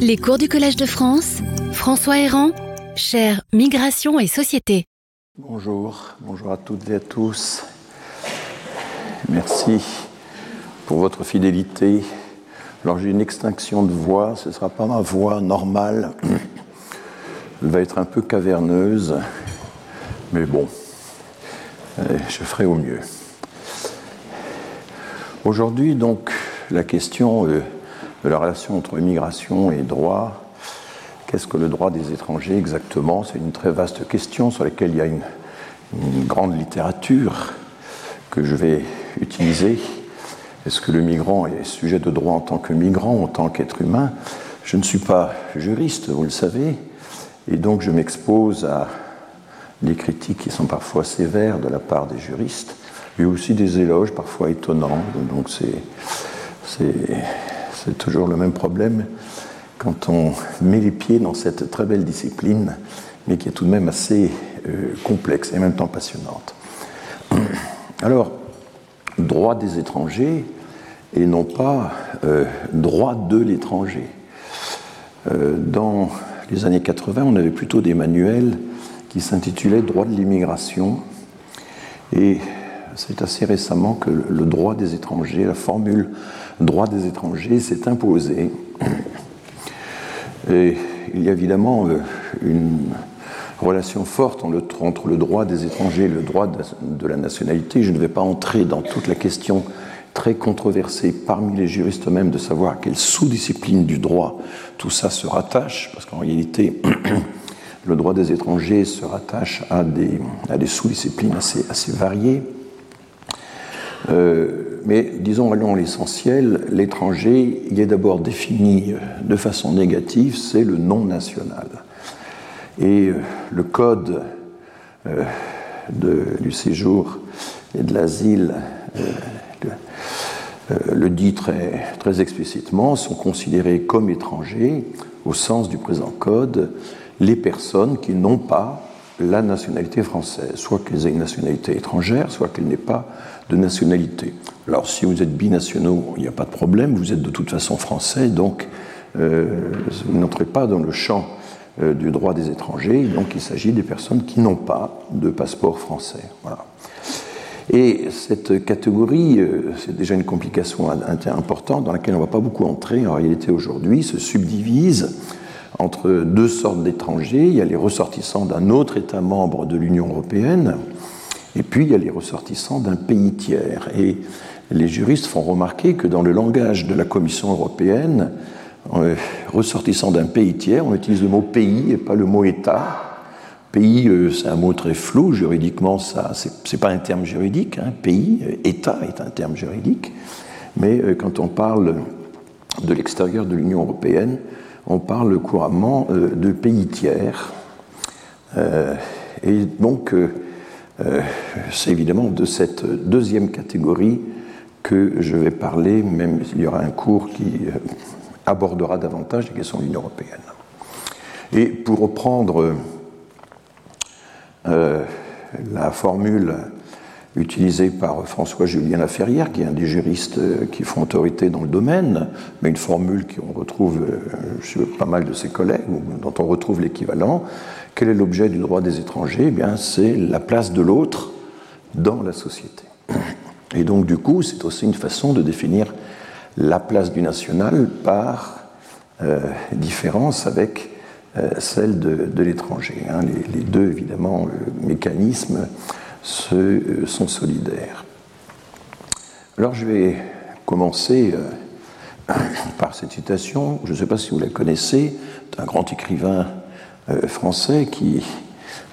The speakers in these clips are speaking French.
Les cours du Collège de France, François Héran, cher Migration et Société. Bonjour, bonjour à toutes et à tous. Merci pour votre fidélité. Alors j'ai une extinction de voix, ce ne sera pas ma voix normale. Elle va être un peu caverneuse, mais bon, euh, je ferai au mieux. Aujourd'hui, donc, la question euh, de la relation entre immigration et droit. Qu'est-ce que le droit des étrangers exactement? C'est une très vaste question sur laquelle il y a une, grande littérature que je vais utiliser. Est-ce que le migrant est sujet de droit en tant que migrant, en tant qu'être humain? Je ne suis pas juriste, vous le savez, et donc je m'expose à des critiques qui sont parfois sévères de la part des juristes, et aussi des éloges parfois étonnants. Donc c'est c'est toujours le même problème quand on met les pieds dans cette très belle discipline, mais qui est tout de même assez euh, complexe et en même temps passionnante. Alors, droit des étrangers et non pas euh, droit de l'étranger. Euh, dans les années 80, on avait plutôt des manuels qui s'intitulaient Droit de l'immigration. Et c'est assez récemment que le droit des étrangers, la formule droit des étrangers s'est imposé. Et il y a évidemment euh, une relation forte entre le droit des étrangers et le droit de la nationalité. Je ne vais pas entrer dans toute la question très controversée parmi les juristes eux-mêmes de savoir à quelle sous-discipline du droit tout ça se rattache, parce qu'en réalité, le droit des étrangers se rattache à des, sous-disciplines assez, assez variées. Euh, mais disons, allons l'essentiel, l'étranger, il est d'abord défini de façon négative, c'est le non national. Et euh, le code euh, du séjour et de l'asile le dit très, très explicitement, sont considérés comme étrangers, au sens du présent code, les personnes qui n'ont pas la nationalité française, soit qu'elles aient une nationalité étrangère, soit qu'elles n'aient pas de nationalité. Alors si vous êtes binationaux, il n'y a pas de problème, vous êtes de toute façon français, donc euh, vous n'entrez pas dans le champ euh, du droit des étrangers, donc il s'agit des personnes qui n'ont pas de passeport français. Voilà. Et cette catégorie, euh, c'est déjà une complication importante dans laquelle on ne va pas beaucoup entrer en réalité aujourd'hui, se subdivise entre deux sortes d'étrangers. Il y a les ressortissants d'un autre État membre de l'Union européenne, et puis il y a les ressortissants d'un pays tiers. Et les juristes font remarquer que dans le langage de la Commission européenne, euh, ressortissant d'un pays tiers, on utilise le mot pays et pas le mot État. Pays, euh, c'est un mot très flou, juridiquement, ça, c'est pas un terme juridique. Hein. Pays, euh, État est un terme juridique. Mais quand on parle de l'extérieur de l'Union européenne, on parle couramment de pays tiers. et donc, c'est évidemment de cette deuxième catégorie que je vais parler, même s'il y aura un cours qui euh, abordera davantage les questions de l'Union européenne. Et pour reprendre euh, la formule utilisée par François-Julien Laferrière, qui est un des juristes qui font autorité dans le domaine, mais une formule qu'on retrouve chez pas mal de ses collègues, dont on retrouve l'équivalent, quel est l'objet du droit des étrangers? Eh bien, c'est la place de l'autre dans la société. Et donc, du coup, c'est aussi une façon de définir la place du national par euh, différence avec euh, celle de, l'étranger. Hein. Les, deux, évidemment, euh, mécanismes sont solidaires. Alors, je vais commencer par cette citation. Je ne sais pas si vous la connaissez, d'un grand écrivain français qui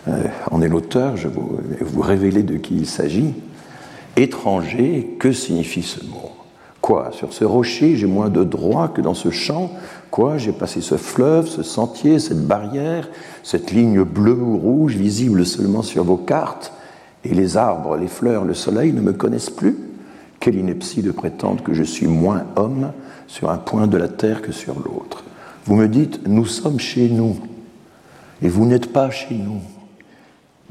euh, en est l'auteur, je vais vous, révéler de qui il s'agit. Étranger, que signifie ce mot? Quoi? Sur ce rocher, j'ai moins de droit que dans ce champ? Quoi? J'ai passé ce fleuve, ce sentier, cette barrière, cette ligne bleue ou rouge visible seulement sur vos cartes, et les arbres, les fleurs, le soleil ne me connaissent plus? Quelle ineptie de prétendre que je suis moins homme sur un point de la terre que sur l'autre. Vous me dites, nous sommes chez nous et vous n'êtes pas chez nous.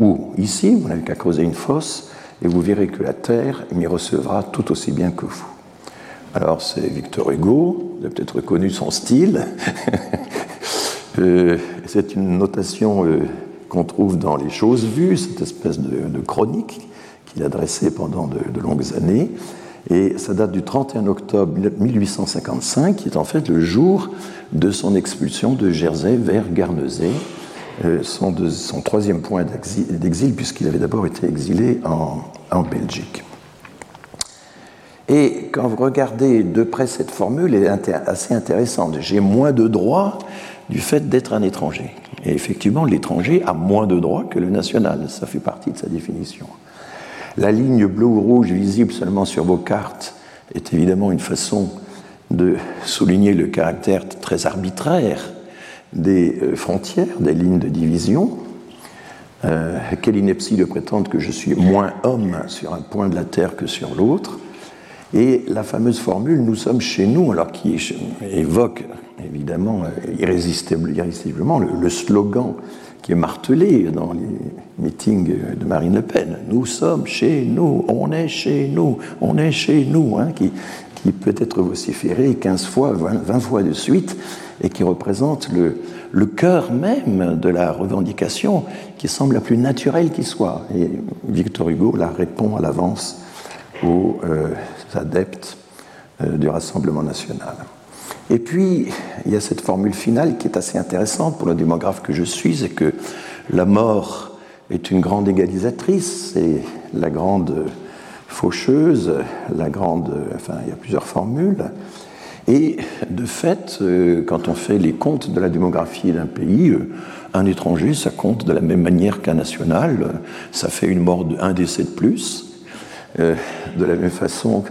Ou ici, vous n'avez qu'à creuser une fosse et vous verrez que la terre m'y recevra tout aussi bien que vous. Alors c'est Victor Hugo, vous avez peut-être reconnu son style. c'est une notation qu'on trouve dans les choses vues, cette espèce de, chronique qu'il a dressée pendant de, de, longues années. Et ça date du 31 octobre 1855, qui est en fait le jour de son expulsion de Jersey vers Guernesey, euh, son, troisième point d'exil, puisqu'il avait d'abord été exilé en, en, Belgique. Et quand vous regardez de près cette formule, elle est assez intéressante. J'ai moins de droits du fait d'être un étranger. Et effectivement, l'étranger a moins de droits que le national. Ça fait partie de sa définition. La ligne bleue ou rouge visible seulement sur vos cartes est évidemment une façon de souligner le caractère très arbitraire des euh, frontières, des lignes de division. Euh, quelle ineptie de prétendre que je suis moins homme sur un point de la Terre que sur l'autre. Et la fameuse formule Nous sommes chez nous, alors qui évoque évidemment euh, irrésistiblement le slogan qui est martelé dans les meetings de Marine Le Pen. Nous sommes chez nous, on est chez nous, on est chez nous, hein, qui, qui, peut être vociféré 15 fois, 20, fois de suite, et qui représente le, cœur même de la revendication qui semble la plus naturelle qui soit. Et Victor Hugo la répond à l'avance aux euh, adeptes euh, du Rassemblement national. Et puis, il y a cette formule finale qui est assez intéressante pour le démographe que je suis, c'est que la mort est une grande égalisatrice, c'est la grande faucheuse, la grande, enfin, il y a plusieurs formules. Et de fait, euh, quand on fait les comptes de la démographie d'un pays, euh, un étranger, ça compte de la même manière qu'un national, ça fait une mort de un décès de plus. Euh, de la même façon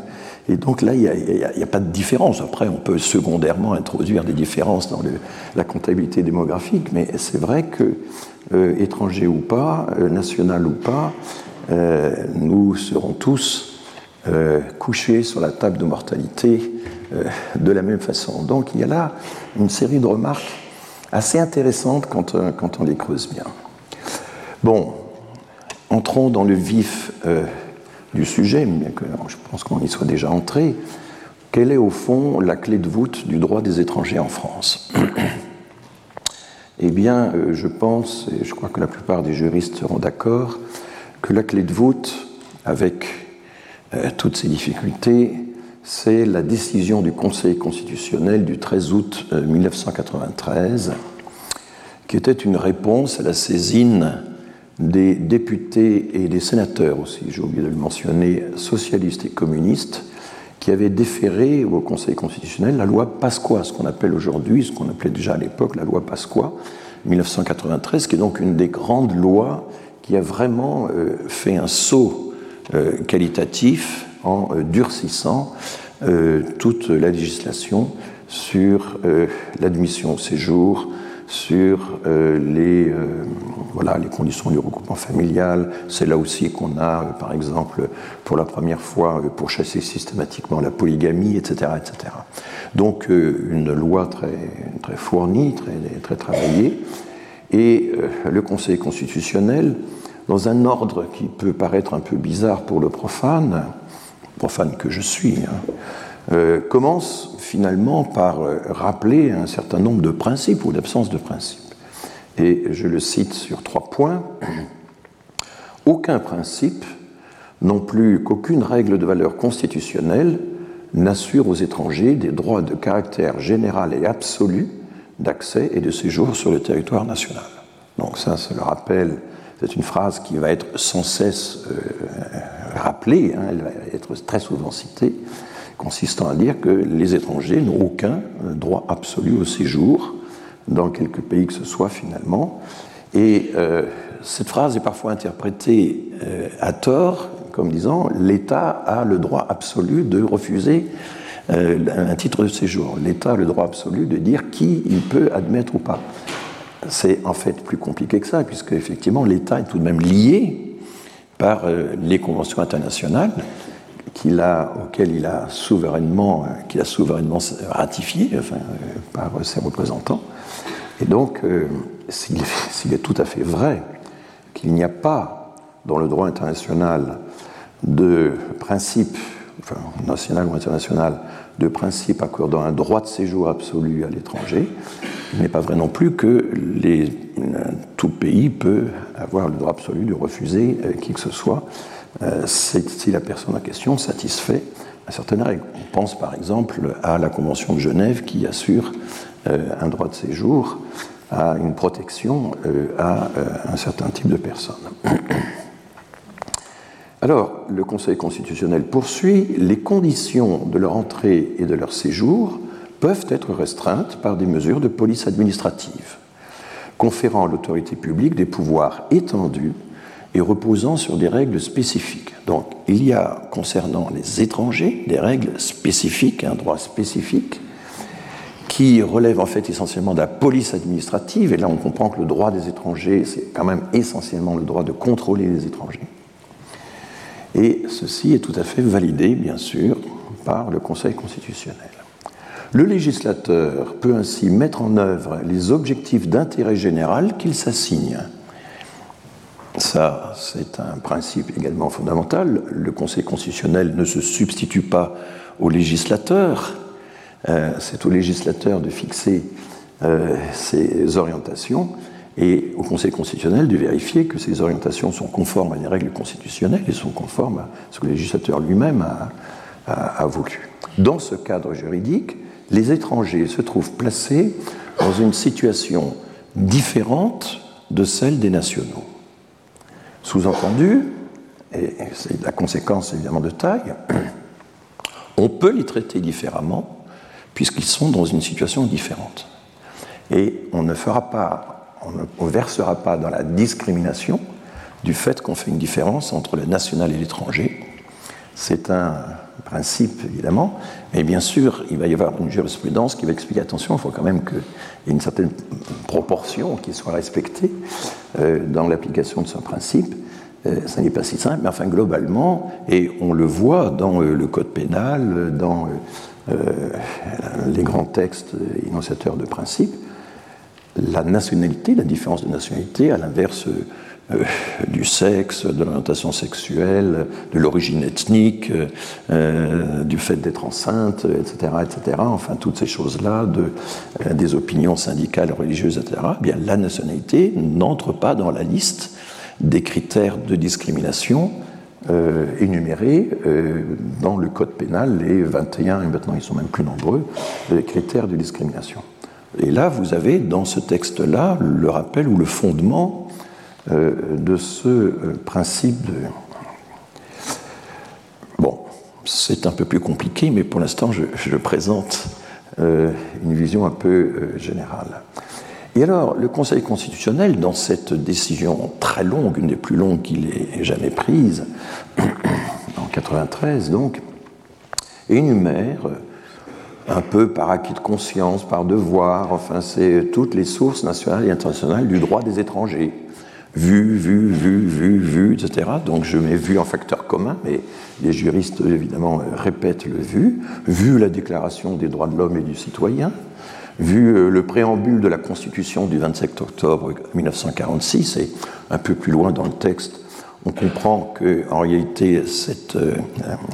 et donc là, il n'y a, pas de différence. Après, on peut secondairement introduire des différences dans la comptabilité démographique, mais c'est vrai que, étranger ou pas, national ou pas, nous serons tous couchés sur la table de mortalité de la même façon. Donc il y a là une série de remarques assez intéressantes quand, quand on les creuse bien. Bon, entrons dans le vif du sujet, bien que je pense qu'on y soit déjà entré, quelle est au fond la clé de voûte du droit des étrangers en France? Eh bien, euh, je pense, et je crois que la plupart des juristes seront d'accord, que la clé de voûte, avec euh, toutes ces difficultés, c'est la décision du Conseil constitutionnel du 13 août 1993, euh, qui était une réponse à la saisine des députés et des sénateurs aussi, j'ai oublié de le mentionner, socialistes et communistes, qui avaient déféré au Conseil constitutionnel la loi Pasqua, ce qu'on appelle aujourd'hui, ce qu'on appelait déjà à l'époque la loi Pasqua, 1993, qui est donc une des grandes lois qui a vraiment euh, fait un saut euh, qualitatif en euh, durcissant toute la législation sur l'admission au séjour, sur euh, les, euh, voilà, les conditions du regroupement familial. C'est là aussi qu'on a, euh, par exemple, pour la première fois, pourchassé systématiquement la polygamie, etc. etc. Donc une loi très, très fournie, très, très travaillée. Et le Conseil constitutionnel, dans un ordre qui peut paraître un peu bizarre pour le profane, profane que je suis, hein, commence finalement par euh, rappeler un certain nombre de principes ou d'absence de principes. Et je le cite sur trois points. Aucun principe, non plus qu'aucune règle de valeur constitutionnelle, n'assure aux étrangers des droits de caractère général et absolu d'accès et de séjour sur le territoire national. Donc ça, c'est le rappel, c'est une phrase qui va être sans cesse euh, rappelée, hein, elle va être très souvent citée, consistant à dire que les étrangers n'ont aucun euh, droit absolu au séjour dans quelque pays que ce soit finalement. Et euh, cette phrase est parfois interprétée euh, à tort comme disant l'État a le droit absolu de refuser un titre de séjour. L'État a le droit absolu de dire qui il peut admettre ou pas. C'est en fait plus compliqué que ça, puisque effectivement l'État est tout de même lié par les conventions internationales qu'il a, auquel il a souverainement, euh, qu'il a souverainement ratifié enfin, euh, par ses représentants. Et donc, euh, s'il est, tout à fait vrai qu'il n'y a pas dans le droit international de principe enfin, national ou international, de principe accordant un droit de séjour absolu à l'étranger, il n'est pas vrai non plus que les, tout pays peut avoir le droit absolu de refuser qui que ce soit si la personne en question satisfait à certaines règles. On pense par exemple à la Convention de Genève qui assure un droit de séjour à une protection à un certain type de personnes. Alors, le Conseil constitutionnel poursuit, les conditions de leur entrée et de leur séjour peuvent être restreintes par des mesures de police administrative, conférant à l'autorité publique des pouvoirs étendus et reposant sur des règles spécifiques. Donc, il y a, concernant les étrangers, des règles spécifiques, un droit spécifique, qui relève en fait essentiellement de la police administrative, et là on comprend que le droit des étrangers, c'est quand même essentiellement le droit de contrôler les étrangers et ceci est tout à fait validé, bien sûr, par le Conseil constitutionnel. Le législateur peut ainsi mettre en œuvre les objectifs d'intérêt général qu'il s'assigne. Ça, c'est un principe également fondamental. Le Conseil constitutionnel ne se substitue pas au législateur, euh, c'est au législateur de fixer euh, ses orientations, et au Conseil constitutionnel de vérifier que ces orientations sont conformes à des règles constitutionnelles et sont conformes à ce que le législateur lui-même a, voulu. Dans ce cadre juridique, les étrangers se trouvent placés dans une situation différente de celle des nationaux. Sous-entendu, et c'est la conséquence évidemment de taille, on peut les traiter différemment puisqu'ils sont dans une situation différente. Et on ne fera pas on ne versera pas dans la discrimination du fait qu'on fait une différence entre le national et l'étranger. C'est un principe, évidemment, mais bien sûr, il va y avoir une jurisprudence qui va expliquer attention, il faut quand même qu'il y ait une certaine proportion qui soit respectée euh, dans l'application de ce principe. Euh, ça n'est pas si simple, mais enfin, globalement, et on le voit dans euh, le code pénal, dans les grands textes énonciateurs de principes, la nationalité, la différence de nationalité, à l'inverse euh, du sexe, de l'orientation sexuelle, de l'origine ethnique, euh, du fait d'être enceinte, etc., etc., enfin toutes ces choses-là, euh, des opinions syndicales, religieuses, etc., eh bien la nationalité n'entre pas dans la liste des critères de discrimination énumérés dans le code pénal, les 21, et maintenant ils sont même plus nombreux, les critères de discrimination. Et là, vous avez dans ce texte-là le rappel ou le fondement euh, de ce euh, principe de... Bon, c'est un peu plus compliqué, mais pour l'instant, je, présente euh, une vision un peu générale. Et alors, le Conseil constitutionnel, dans cette décision très longue, une des plus longues qu'il ait jamais prise, en 93 donc, énumère un peu par acquis de conscience, par devoir, enfin c'est toutes les sources nationales et internationales du droit des étrangers. Vu, vu, vu, vu, vu, etc. Donc je mets vu en facteur commun, mais les juristes évidemment répètent le vu. Vu la déclaration des droits de l'homme et du citoyen. Vu euh, le préambule de la Constitution du 27 octobre 1946, et un peu plus loin dans le texte, on comprend qu'en réalité, cette, euh,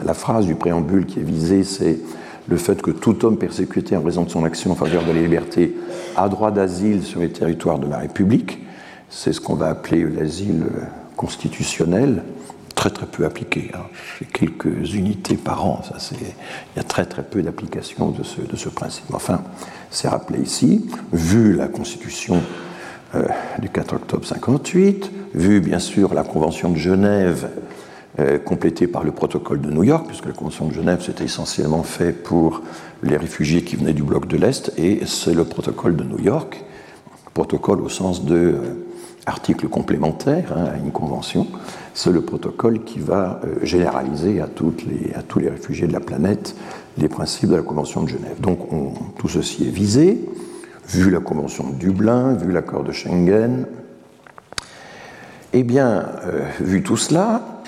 la phrase du préambule qui est visée, c'est le fait que tout homme persécuté en raison de son action en faveur de la liberté a droit d'asile sur les territoires de la République. C'est ce qu'on va appeler l'asile constitutionnel, très très peu appliqué. Hein. quelques unités par an. Ça, il y a très très peu d'application de ce, de ce principe. Enfin, c'est rappelé ici, vu la Constitution euh, du 4 octobre 58, vu bien sûr la Convention de Genève complété par le protocole de New York, puisque la Convention de Genève c'était essentiellement fait pour les réfugiés qui venaient du bloc de l'Est, et c'est le protocole de New York, protocole au sens de euh, article complémentaire hein, à une convention, c'est le protocole qui va euh, généraliser à, tous les réfugiés de la planète les principes de la Convention de Genève. Donc tout ceci est visé, vu la Convention de Dublin, vu l'accord de Schengen. Eh bien, vu tout cela,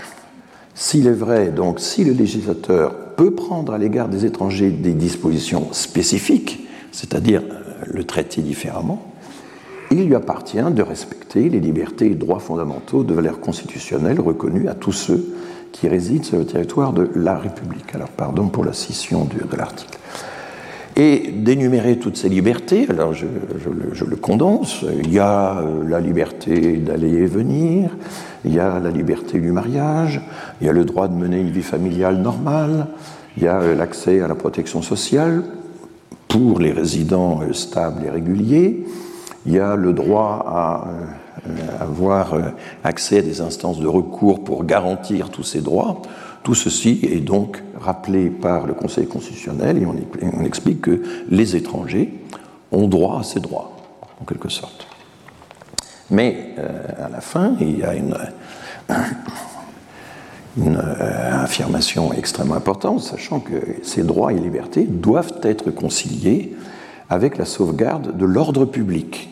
s'il est vrai, donc, si le législateur peut prendre à l'égard des étrangers des dispositions spécifiques, c'est-à-dire euh, le traiter différemment, il lui appartient de respecter les libertés et droits fondamentaux de valeur constitutionnelle reconnus à tous ceux qui résident sur le territoire de la République. Alors pardon pour la scission de l'article. Et d'énumérer toutes ces libertés, alors je, le, condense, il y a euh, la liberté d'aller et venir, il y a la liberté du mariage, il y a le droit de mener une vie familiale normale, il y a euh, l'accès à la protection sociale pour les résidents euh, stables et réguliers, il y a le droit à avoir accès à des instances de recours pour garantir tous ces droits. Tout ceci est donc rappelé par le Conseil constitutionnel et on, explique que les étrangers ont droit à ces droits, en quelque sorte. Mais euh, à la fin, il y a une, euh, affirmation extrêmement importante, sachant que ces droits et libertés doivent être conciliés avec la sauvegarde de l'ordre public,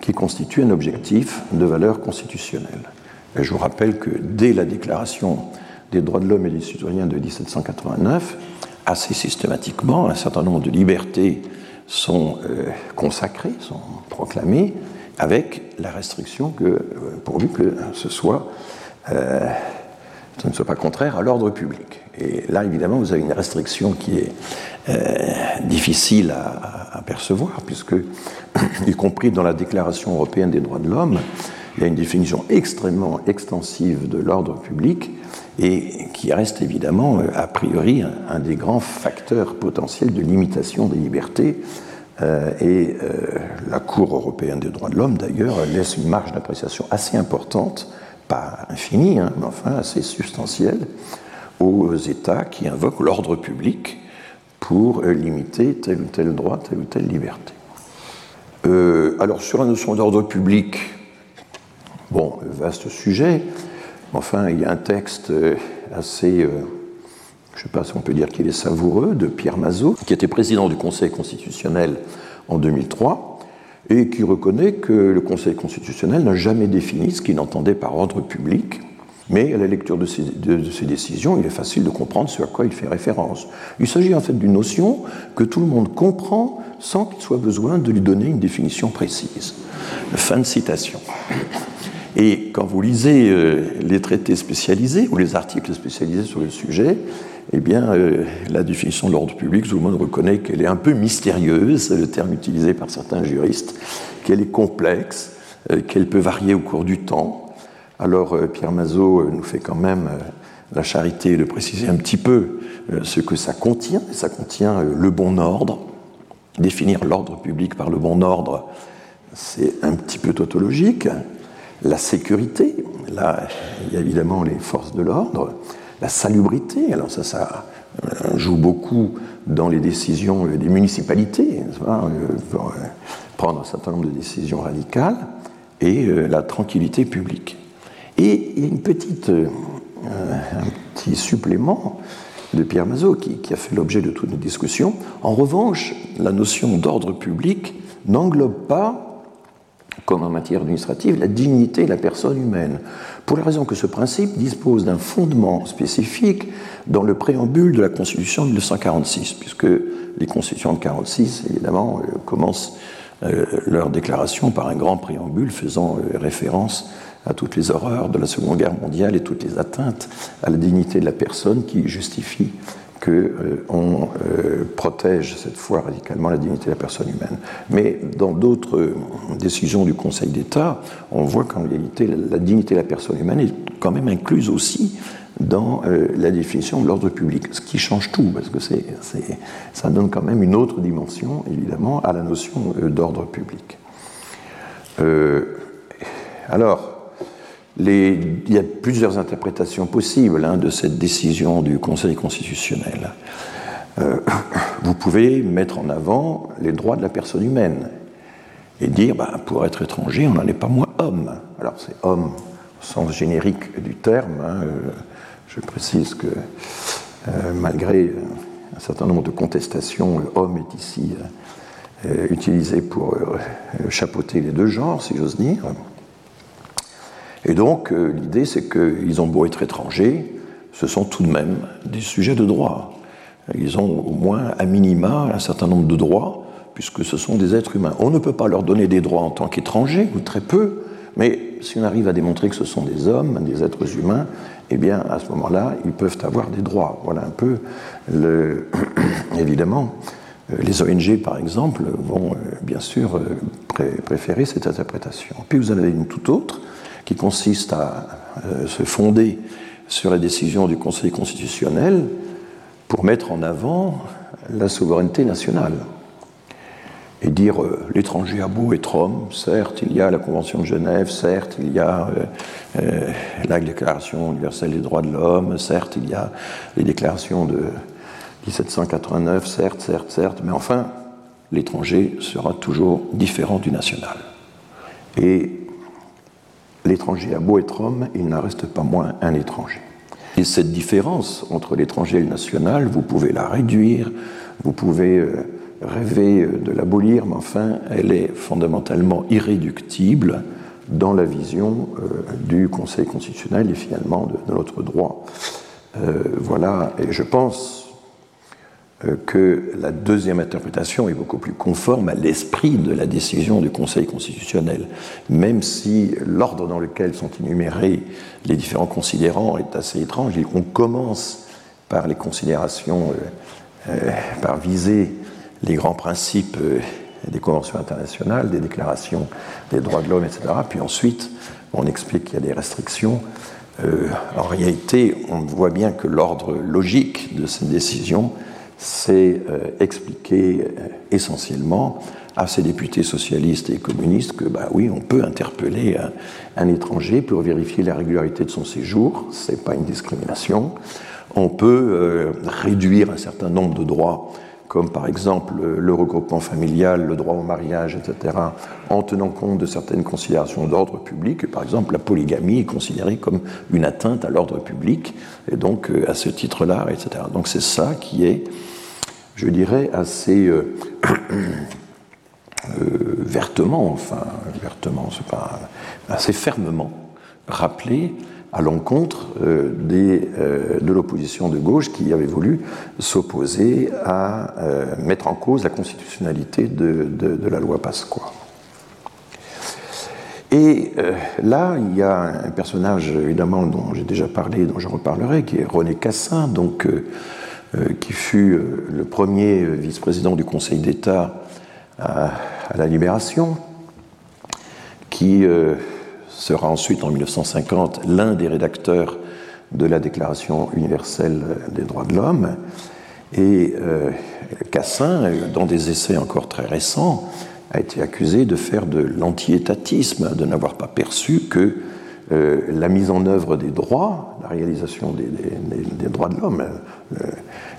qui constitue un objectif de valeur constitutionnelle. je vous rappelle que dès la déclaration des droits de l'homme et des citoyens de 1789, assez systématiquement, un certain nombre de libertés sont euh, consacrées, sont proclamées, avec la restriction que, euh, pourvu que ce soit, euh, ne soit pas contraire à l'ordre public. Et là, évidemment, vous avez une restriction qui est difficile à, percevoir, puisque, y compris dans la Déclaration européenne des droits de l'homme, il y a une définition extrêmement extensive de l'ordre public et qui reste évidemment, euh, a priori, un, des grands facteurs potentiels de limitation des libertés. Euh, et euh, la Cour européenne des droits de l'homme, d'ailleurs, laisse une marge d'appréciation assez importante, pas infinie, hein, mais enfin assez substantielle, aux États qui invoquent l'ordre public pour limiter tel ou tel droit, telle ou telle liberté. alors, sur la notion d'ordre public, bon, vaste sujet. Enfin, il y a un texte euh, assez, euh, je ne sais pas si on peut dire qu'il est savoureux, de Pierre Mazot, qui était président du Conseil constitutionnel en 2003, et qui reconnaît que le Conseil constitutionnel n'a jamais défini ce qu'il entendait par ordre public, mais à la lecture de ces, décisions, il est facile de comprendre ce à quoi il fait référence. Il s'agit en fait d'une notion que tout le monde comprend sans qu'il soit besoin de lui donner une définition précise. Fin de citation. Et quand vous lisez euh, les traités spécialisés ou les articles spécialisés sur le sujet, eh bien, euh, la définition de l'ordre public, tout le monde reconnaît qu'elle est un peu mystérieuse, le terme utilisé par certains juristes, qu'elle est complexe, euh, qu'elle peut varier au cours du temps. Alors, Pierre Mazot nous fait quand même la charité de préciser un petit peu ce que ça contient. Ça contient le bon ordre. Définir l'ordre public par le bon ordre, c'est un petit peu tautologique la sécurité, là il y a évidemment les forces de l'ordre, la salubrité, alors ça, ça euh, joue beaucoup dans les décisions des municipalités, euh, prendre un certain nombre de décisions radicales, et euh, la tranquillité publique. Et il y a une petite, un petit supplément de Pierre Mazot qui, qui a fait l'objet de toutes nos discussions. En revanche, la notion d'ordre public n'englobe pas comme en matière administrative, la dignité de la personne humaine, pour la raison que ce principe dispose d'un fondement spécifique dans le préambule de la Constitution de 1946, puisque les constitutions de 1946, évidemment, euh, commencent euh, leur déclaration par un grand préambule faisant euh, référence à toutes les horreurs de la Seconde Guerre mondiale et toutes les atteintes à la dignité de la personne qui justifient qu'on euh, euh, protège cette fois radicalement la dignité de la personne humaine. Mais dans d'autres euh, décisions du Conseil d'État, on voit qu'en réalité, la, dignité de la personne humaine est quand même incluse aussi dans la définition de l'ordre public, ce qui change tout, parce que ça donne quand même une autre dimension, évidemment, à la notion d'ordre public. alors, il y a plusieurs interprétations possibles hein, de cette décision du Conseil constitutionnel. Euh, vous pouvez mettre en avant les droits de la personne humaine et dire, bah, pour être étranger, on n'en est pas moins homme. Alors c'est homme au sens générique du terme. Hein, euh, je précise que euh, malgré un certain nombre de contestations, homme est ici utilisé pour chapeauter les deux genres, si j'ose dire. Et donc, euh, l'idée, c'est qu'ils ont beau être étrangers, ce sont tout de même des sujets de droit. Ils ont au moins, à minima, un certain nombre de droits, puisque ce sont des êtres humains. On ne peut pas leur donner des droits en tant qu'étrangers, ou très peu, mais si on arrive à démontrer que ce sont des hommes, des êtres humains, eh bien, à ce moment-là, ils peuvent avoir des droits. Voilà un peu, le... évidemment, euh, les ONG, par exemple, vont bien sûr préférer cette interprétation. Puis vous en avez une toute autre qui consiste à se fonder sur la décision du Conseil constitutionnel pour mettre en avant la souveraineté nationale et dire euh, l'étranger a beau être homme, certes, il y a la Convention de Genève, certes, il y a euh, euh, la Déclaration universelle des droits de l'homme, certes, il y a les déclarations de 1789, certes, certes, certes, mais enfin, l'étranger sera toujours différent du national. Et l'étranger a beau être homme, il n'en reste pas moins un étranger. Et cette différence entre l'étranger et le national, vous pouvez la réduire, vous pouvez rêver de l'abolir, mais enfin, elle est fondamentalement irréductible dans la vision euh, du Conseil constitutionnel et finalement de, notre droit. Euh, voilà, et je pense euh, que la deuxième interprétation est beaucoup plus conforme à l'esprit de la décision du Conseil constitutionnel, même si l'ordre dans lequel sont énumérés les différents considérants est assez étrange. On commence par les considérations, par viser les grands principes euh, des conventions internationales, des déclarations des droits de l'homme, etc. Puis ensuite, on explique qu'il y a des restrictions. Euh, en réalité, on voit bien que l'ordre logique de cette décision, c'est euh, expliquer essentiellement à ces députés socialistes et communistes que, bah oui, on peut interpeller un, étranger pour vérifier la régularité de son séjour, ce n'est pas une discrimination. On peut réduire un certain nombre de droits comme par exemple le regroupement familial, le droit au mariage, etc., en tenant compte de certaines considérations d'ordre public. Par exemple, la polygamie est considérée comme une atteinte à l'ordre public, et donc euh, à ce titre-là, etc. Donc c'est ça qui est, je dirais, assez euh, euh, vertement, enfin, vertement, c'est pas assez fermement rappelé à l'encontre euh, euh, de l'opposition de gauche qui avait voulu s'opposer à mettre en cause la constitutionnalité de, la loi Pasqua. Et là, il y a un personnage, évidemment, dont j'ai déjà parlé, dont je reparlerai, qui est René Cassin, donc, qui fut le premier vice-président du Conseil d'État à, la Libération, qui sera ensuite en 1950 l'un des rédacteurs de la Déclaration universelle des droits de l'homme. Et euh, Cassin, dans des essais encore très récents, a été accusé de faire de l'anti-étatisme, de n'avoir pas perçu que euh, la mise en œuvre des droits, la réalisation des, droits de l'homme, euh,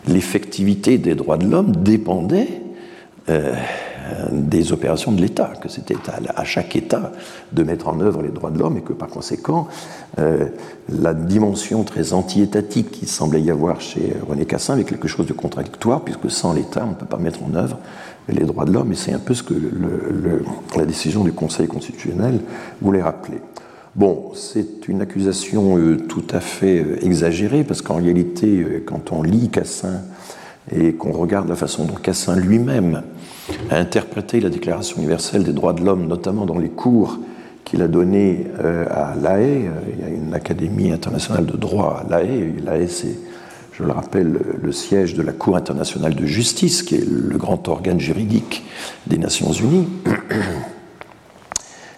l'effectivité des droits de l'homme dépendait euh, des opérations de l'État, que c'était à, chaque État de mettre en œuvre les droits de l'homme et que par conséquent, la dimension très anti-étatique qui semblait y avoir chez René Cassin avait quelque chose de contradictoire, puisque sans l'État, on ne peut pas mettre en œuvre les droits de l'homme, et c'est un peu ce que la décision du Conseil constitutionnel voulait rappeler. Bon, c'est une accusation euh, tout à fait exagérée, parce qu'en réalité, quand on lit Cassin et qu'on regarde la façon dont Cassin lui-même a interprété la Déclaration universelle des droits de l'homme, notamment dans les cours qu'il a donnés euh, à La Haye. Il y a une académie internationale de droit à La Haye. La Haye, c'est, je le rappelle, le siège de la Cour internationale de justice, qui est le grand organe juridique des Nations unies.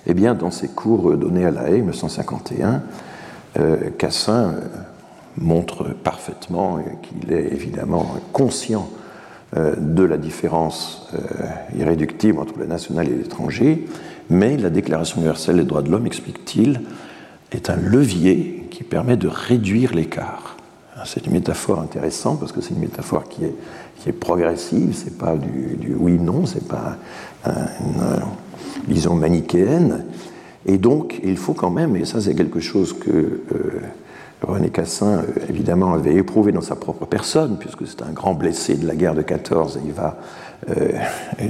Eh bien, dans ses cours donnés à La Haye, 1951, euh, Cassin euh, montre parfaitement qu'il est évidemment conscient euh, de la différence irréductible entre le national et l'étranger, mais la Déclaration universelle des droits de l'homme, explique-t-il, est un levier qui permet de réduire l'écart. C'est une métaphore intéressante parce que c'est une métaphore qui est, qui est progressive, c'est pas du, oui-non, c'est pas une vision manichéenne. Et donc, il faut quand même, et ça c'est quelque chose que euh, René Cassin, euh, évidemment, avait éprouvé dans sa propre personne, puisque c'est un grand blessé de la guerre de 14 et il va euh,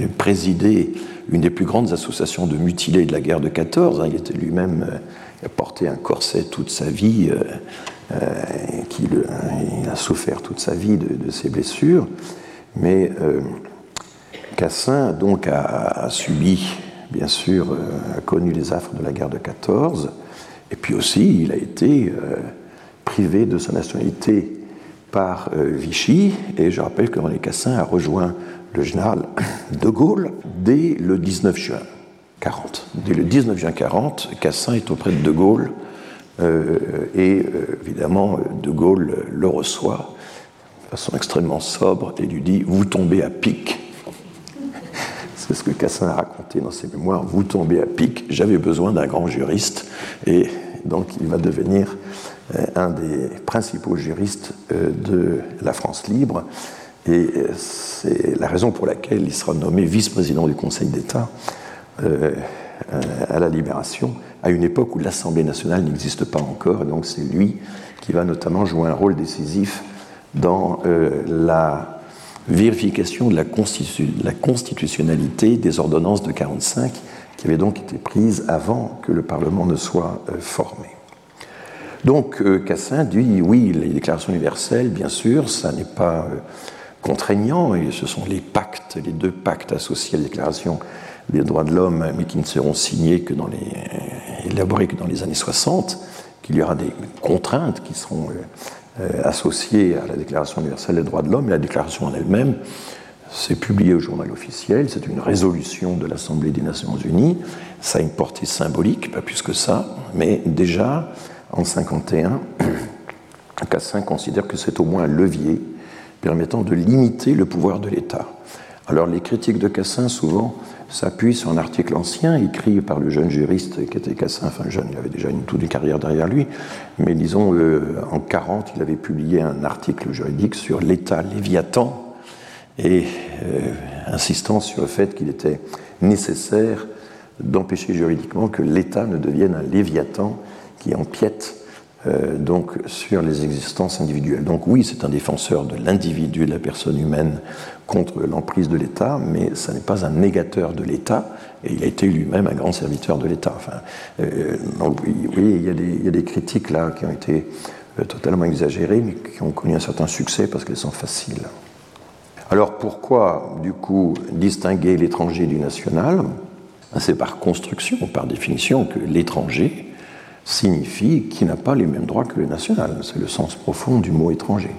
présider une des plus grandes associations de mutilés de la guerre de 14. Hein. Il était lui-même euh, porté un corset toute sa vie, il a souffert toute sa vie de, ses blessures. Mais Cassin, donc, a, subi, bien sûr, a connu les affres de la guerre de 14, et puis aussi, il a été privé de sa nationalité par Vichy. Et je rappelle que René Cassin a rejoint le général de Gaulle dès le 19 juin 40. Dès le 19 juin 40, Cassin est auprès de de Gaulle et évidemment de Gaulle le reçoit de façon extrêmement sobre et lui dit Vous tombez à pic c'est ce que Cassin a raconté dans ses mémoires. Vous tombez à pic, j'avais besoin d'un grand juriste, et donc il va devenir euh, un des principaux juristes euh, de la France libre. Et euh, c'est la raison pour laquelle il sera nommé vice-président du Conseil d'État à la Libération, à une époque où l'Assemblée nationale n'existe pas encore. Et donc c'est lui qui va notamment jouer un rôle décisif dans la vérification de la, constitutionnalité des ordonnances de 45 qui avaient donc été prises avant que le Parlement ne soit euh, formé. Donc euh, Cassin dit oui, les déclarations universelles, bien sûr, ça n'est pas euh, contraignant, et ce sont les pactes, les deux pactes associés à la déclaration des droits de l'homme, mais qui ne seront signés que dans les, élaborés que dans les années 60, qu'il y aura des contraintes qui seront associée à la Déclaration universelle des droits de l'homme, la déclaration en elle-même, c'est publié au journal officiel, c'est une résolution de l'Assemblée des Nations Unies, ça a une portée symbolique, pas plus que ça, mais déjà, en 51, Cassin considère que c'est au moins un levier permettant de limiter le pouvoir de l'État. Alors les critiques de Cassin, souvent, s'appuie sur un article ancien écrit par le jeune juriste qui était Cassin, enfin jeune, il avait déjà une, toute une carrière derrière lui, mais disons euh, en 40, il avait publié un article juridique sur l'État léviathan et euh, insistant sur le fait qu'il était nécessaire d'empêcher juridiquement que l'État ne devienne un léviathan qui empiète euh, donc sur les existences individuelles. Donc oui, c'est un défenseur de l'individu, de la personne humaine contre l'emprise de l'État, mais ça n'est pas un négateur de l'État, et il a été lui-même un grand serviteur de l'État. Enfin, euh, donc oui, il, y a des, critiques là qui ont été euh, totalement exagérées, mais qui ont connu un certain succès parce qu'elles sont faciles. Alors pourquoi, du coup, distinguer l'étranger du national? C'est par construction, par définition, que l'étranger signifie qu'il n'a pas les mêmes droits que le national. C'est le sens profond du mot étranger.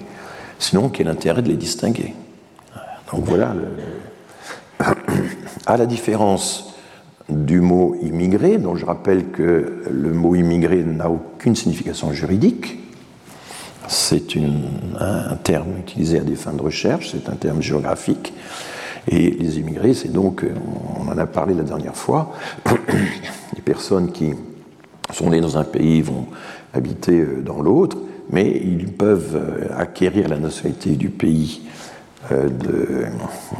Sinon, quel intérêt de les distinguer? Donc voilà, à la différence du mot immigré, dont je rappelle que le mot immigré n'a aucune signification juridique, c'est un terme utilisé à des fins de recherche, c'est un terme géographique. Et les immigrés, c'est donc, on en a parlé la dernière fois, les personnes qui sont nés dans un pays, vont habiter euh, dans l'autre, mais ils peuvent euh, acquérir la nationalité du pays euh,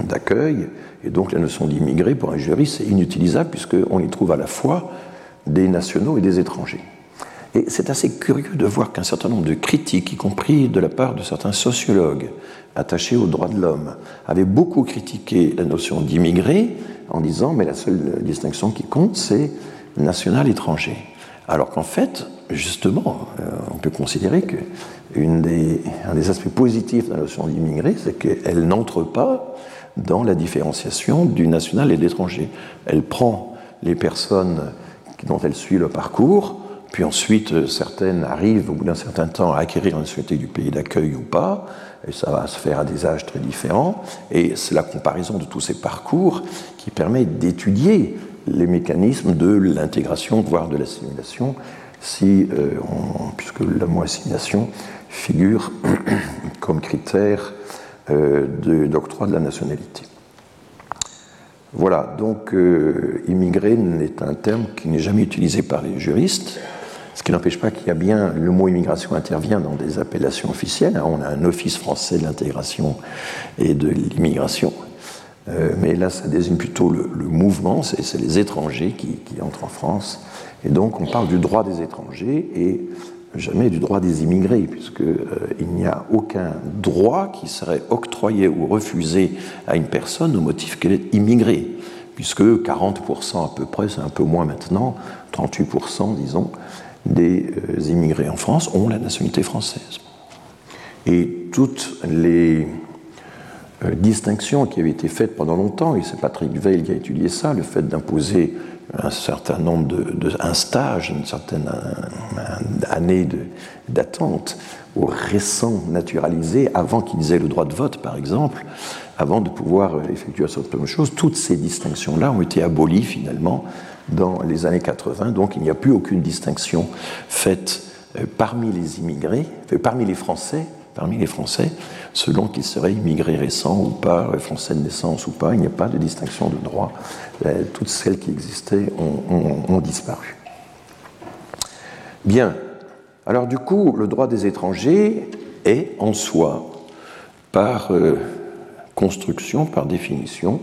d'accueil, et donc la notion d'immigré pour un juriste est inutilisable puisqu'on y trouve à la fois des nationaux et des étrangers. Et c'est assez curieux de voir qu'un certain nombre de critiques, y compris de la part de certains sociologues attachés aux droits de l'homme, avaient beaucoup critiqué la notion d'immigré en disant mais la seule distinction qui compte c'est national-étranger. Alors qu'en fait, justement, euh, on peut considérer que des, aspects positifs de la notion d'immigré, c'est qu'elle n'entre pas dans la différenciation du national et de l'étranger. Elle prend les personnes dont elle suit le parcours, puis ensuite euh, certaines arrivent au bout d'un certain temps à acquérir la nationalité du pays d'accueil ou pas, et ça va se faire à des âges très différents, et c'est la comparaison de tous ces parcours qui permet d'étudier les mécanismes de l'intégration, voire de l'assimilation, si, euh, puisque le mot assimilation figure comme critère euh, d'octroi de, la nationalité. Voilà, donc euh, immigré n'est un terme qui n'est jamais utilisé par les juristes, ce qui n'empêche pas qu'il y a bien, le mot immigration intervient dans des appellations officielles. On a un office français de l'intégration et de l'immigration, euh, mais là, ça désigne plutôt le, mouvement, c'est les étrangers qui, entrent en France. Et donc, on parle du droit des étrangers et jamais du droit des immigrés, puisqu'il euh, n'y a aucun droit qui serait octroyé ou refusé à une personne au motif qu'elle est immigrée, puisque 40% à peu près, c'est un peu moins maintenant, 38% disons, des euh, immigrés en France ont la nationalité française. Et toutes les distinction qui avait été faite pendant longtemps, et c'est Patrick Veil qui a étudié ça, le fait d'imposer un certain nombre de, un stage, une certaine année d'attente aux récents naturalisés avant qu'ils aient le droit de vote, par exemple, avant de pouvoir effectuer certaines choses. Toutes ces distinctions-là ont été abolies finalement dans les années 80, donc il n'y a plus aucune distinction faite euh, parmi les immigrés, parmi les Français, parmi les Français, selon qu'ils seraient immigrés récents ou pas, français de naissance ou pas, il n'y a pas de distinction de droit. Euh, toutes celles qui existaient ont, disparu. Bien. Alors du coup, le droit des étrangers est en soi, par euh, construction, par définition,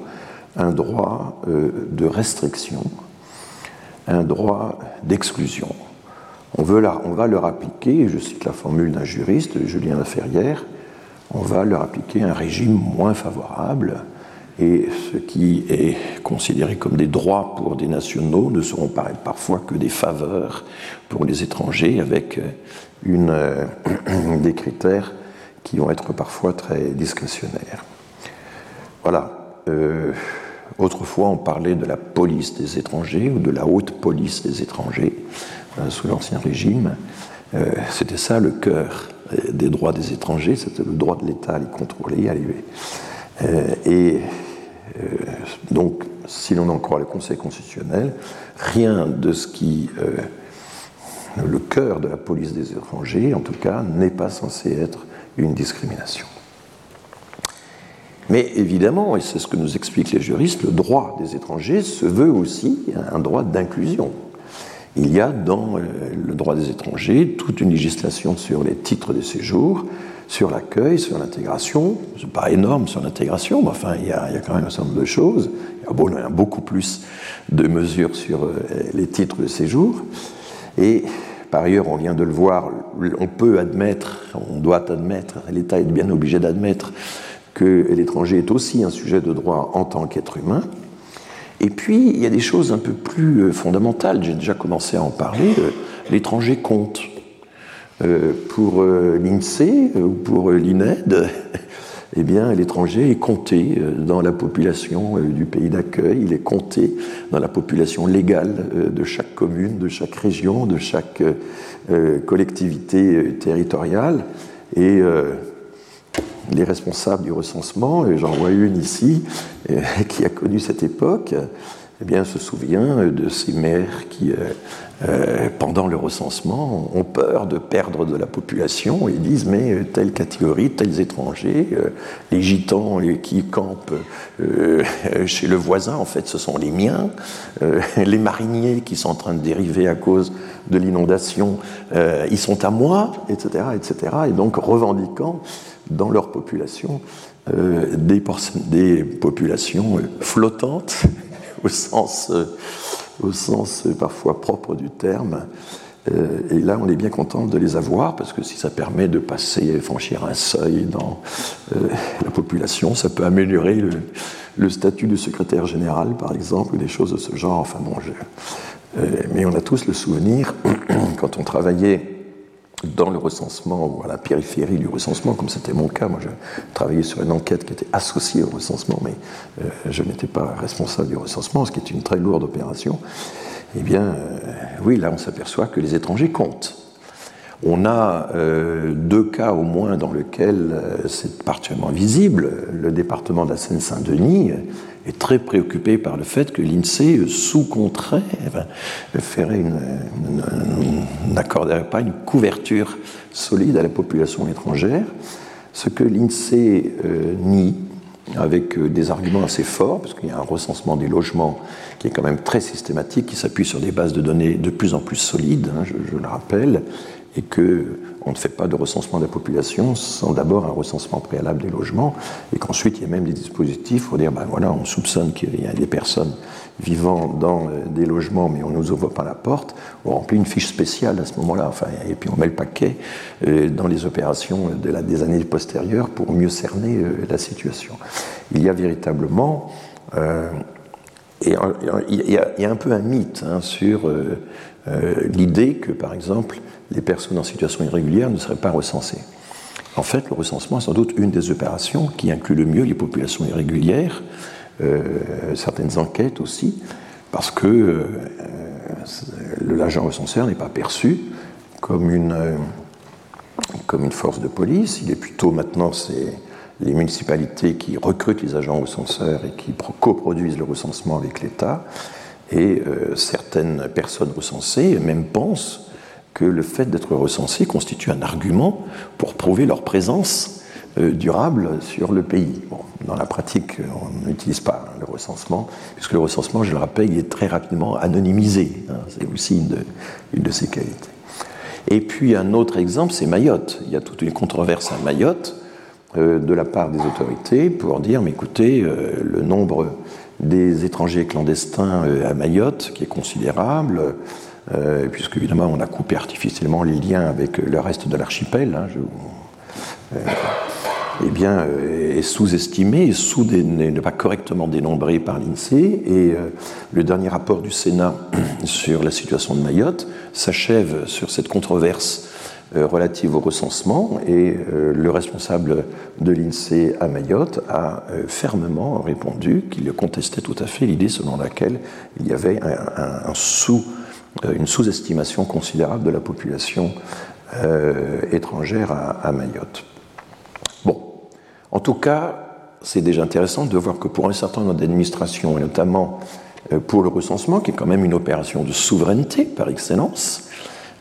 un droit de restriction un droit d'exclusion. On, va leur appliquer, je cite la formule d'un juriste, Julien Laferrière, on va leur appliquer un régime moins favorable et ce qui est considéré comme des droits pour des nationaux ne seront parfois que des faveurs pour les étrangers avec euh, des critères qui vont être parfois très discrétionnaires. Voilà. Euh, Autrefois, on parlait de la police des étrangers ou de la haute police des étrangers sous l'Ancien Régime. Euh, c'était ça le cœur euh, des droits des étrangers, c'était le droit de l'État à les contrôler, à les... et donc, si l'on en croit le Conseil constitutionnel, rien de ce qui le cœur de la police des étrangers, en tout cas, n'est pas censé être une discrimination. Mais évidemment, et c'est ce que nous expliquent les juristes, le droit des étrangers se veut aussi un droit d'inclusion. Il y a dans euh, le droit des étrangers toute une législation sur les titres de séjour, sur l'accueil, sur l'intégration. C'est pas énorme sur l'intégration, mais enfin, il y, a, quand même un certain nombre de choses. Il y a beaucoup plus de mesures sur euh, les titres de séjour. Et par ailleurs, on vient de le voir, on peut admettre, on doit admettre, l'État est bien obligé d'admettre que l'étranger est aussi un sujet de droit en tant qu'être humain. Et puis, il y a des choses un peu plus euh, fondamentales, j'ai déjà commencé à en parler, euh, l'étranger compte. Euh, pour l'INSEE ou pour l'INED, eh bien, l'étranger est compté dans la population du pays d'accueil, il est compté dans la population légale de chaque commune, de chaque région, de chaque collectivité territoriale. Et les responsables du recensement, et j'en vois une ici, euh, qui a connu cette époque, eh bien, se souvient de ces maires qui, euh, euh, pendant le recensement, ont peur de perdre de la population et disent mais telle catégorie, tels étrangers, les gitans qui campent chez le voisin, en fait, ce sont les miens, les mariniers qui sont en train de dériver à cause de l'inondation, ils sont à moi, etc., etc. Et donc revendiquant dans leur population euh, des, populations euh, flottantes au sens, euh, au sens parfois propre du terme. et là, on est bien content de les avoir parce que si ça permet de passer, franchir un seuil dans la population, ça peut améliorer le, statut du secrétaire général, par exemple, ou des choses de ce genre. Enfin bon, mais on a tous le souvenir, quand on travaillait dans le recensement ou à la périphérie du recensement, comme c'était mon cas. Moi, je travaillais sur une enquête qui était associée au recensement, mais euh, je n'étais pas responsable du recensement, ce qui est une très lourde opération. Eh bien, euh, oui, là, on s'aperçoit que les étrangers comptent. On a euh, deux cas au moins dans lesquels c'est particulièrement visible. Le département de la Seine-Saint-Denis est très préoccupé par le fait que l'INSEE, sous contrat, n'accorderait pas une couverture solide à la population étrangère, ce que l'INSEE euh, nie avec euh, des arguments assez forts, parce qu'il y a un recensement des logements qui est quand même très systématique, qui s'appuie sur des bases de données de plus en plus solides, hein, je, le rappelle, et que on ne fait pas de recensement de la population sans d'abord un recensement préalable des logements, et qu'ensuite il y a même des dispositifs pour dire, ben voilà, on soupçonne qu'il y a des personnes vivant dans euh, des logements, mais on ne nous ouvre pas la porte, on remplit une fiche spéciale à ce moment-là, enfin, et puis on met le paquet euh, dans les opérations des années postérieures pour mieux cerner euh, la situation. Il y a véritablement, et il y, a, un peu un mythe hein, sur l'idée que, par exemple, les personnes en situation irrégulière ne seraient pas recensées. En fait, le recensement est sans doute une des opérations qui inclut le mieux les populations irrégulières, certaines enquêtes aussi, parce que l'agent recenseur n'est pas perçu comme une, force de police, il est plutôt maintenant les municipalités qui recrutent les agents recenseurs et qui coproduisent le recensement avec l'État. Et euh, certaines personnes recensées même pensent que le fait d'être recensé constitue un argument pour prouver leur présence euh, durable sur le pays. dans la pratique, on n'utilise pas le recensement, puisque le recensement, je le rappelle, est très rapidement anonymisé. Hein. c'est aussi une de, ses qualités. Et puis un autre exemple, c'est Mayotte. Il y a toute une controverse à Mayotte euh, de la part des autorités pour dire, mais écoutez, euh, le nombre des étrangers clandestins à Mayotte, qui est considérable, puisque évidemment on a coupé artificiellement les liens avec le reste de l'archipel, hein, eh bien, est sous-estimé, sous n'est pas correctement dénombré par l'INSEE. Et le dernier rapport du Sénat sur la situation de Mayotte s'achève sur cette controverse euh, relative au recensement et euh, le responsable de l'INSEE à Mayotte a euh, fermement répondu qu'il contestait tout à fait l'idée selon laquelle il y avait un, sous, une sous-estimation considérable de la population étrangère à, Mayotte. Bon, en tout cas, c'est déjà intéressant de voir que pour un certain nombre d'administrations, et notamment pour le recensement, qui est quand même une opération de souveraineté par excellence,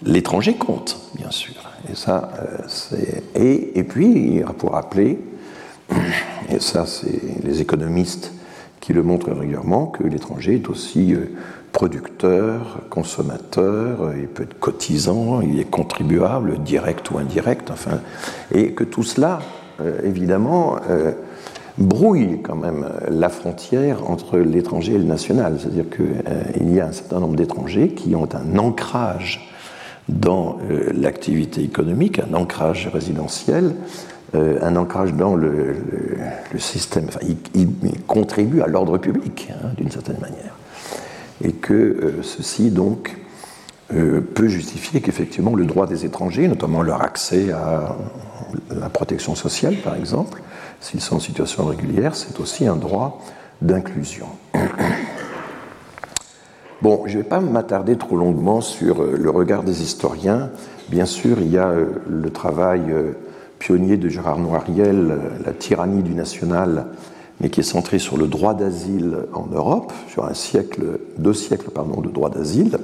l'étranger compte, bien sûr. Et ça, euh, c'est. Et, et, puis, pour rappeler, et ça, c'est les économistes qui le montrent régulièrement, que l'étranger est aussi euh, producteur, consommateur, il peut être cotisant, il est contribuable, direct ou indirect, enfin, et que tout cela, euh, évidemment, brouille quand même la frontière entre l'étranger et le national. C'est-à-dire qu'il y a un certain nombre d'étrangers qui ont un ancrage dans euh, l'activité économique, un ancrage résidentiel, euh, un ancrage dans le, système. Enfin, il, contribue à l'ordre public, hein, d'une certaine manière. Et que euh, ceci, donc, peut justifier qu'effectivement le droit des étrangers, notamment leur accès à la protection sociale, par exemple, s'ils sont en situation régulière, c'est aussi un droit d'inclusion. Bon, je ne vais pas m'attarder trop longuement sur euh, le regard des historiens. Bien sûr, il y a euh, le travail euh, pionnier de Gérard Noiriel, La tyrannie du national, mais qui est centré sur le droit d'asile en Europe, sur un siècle, deux siècles pardon, de droit d'asile.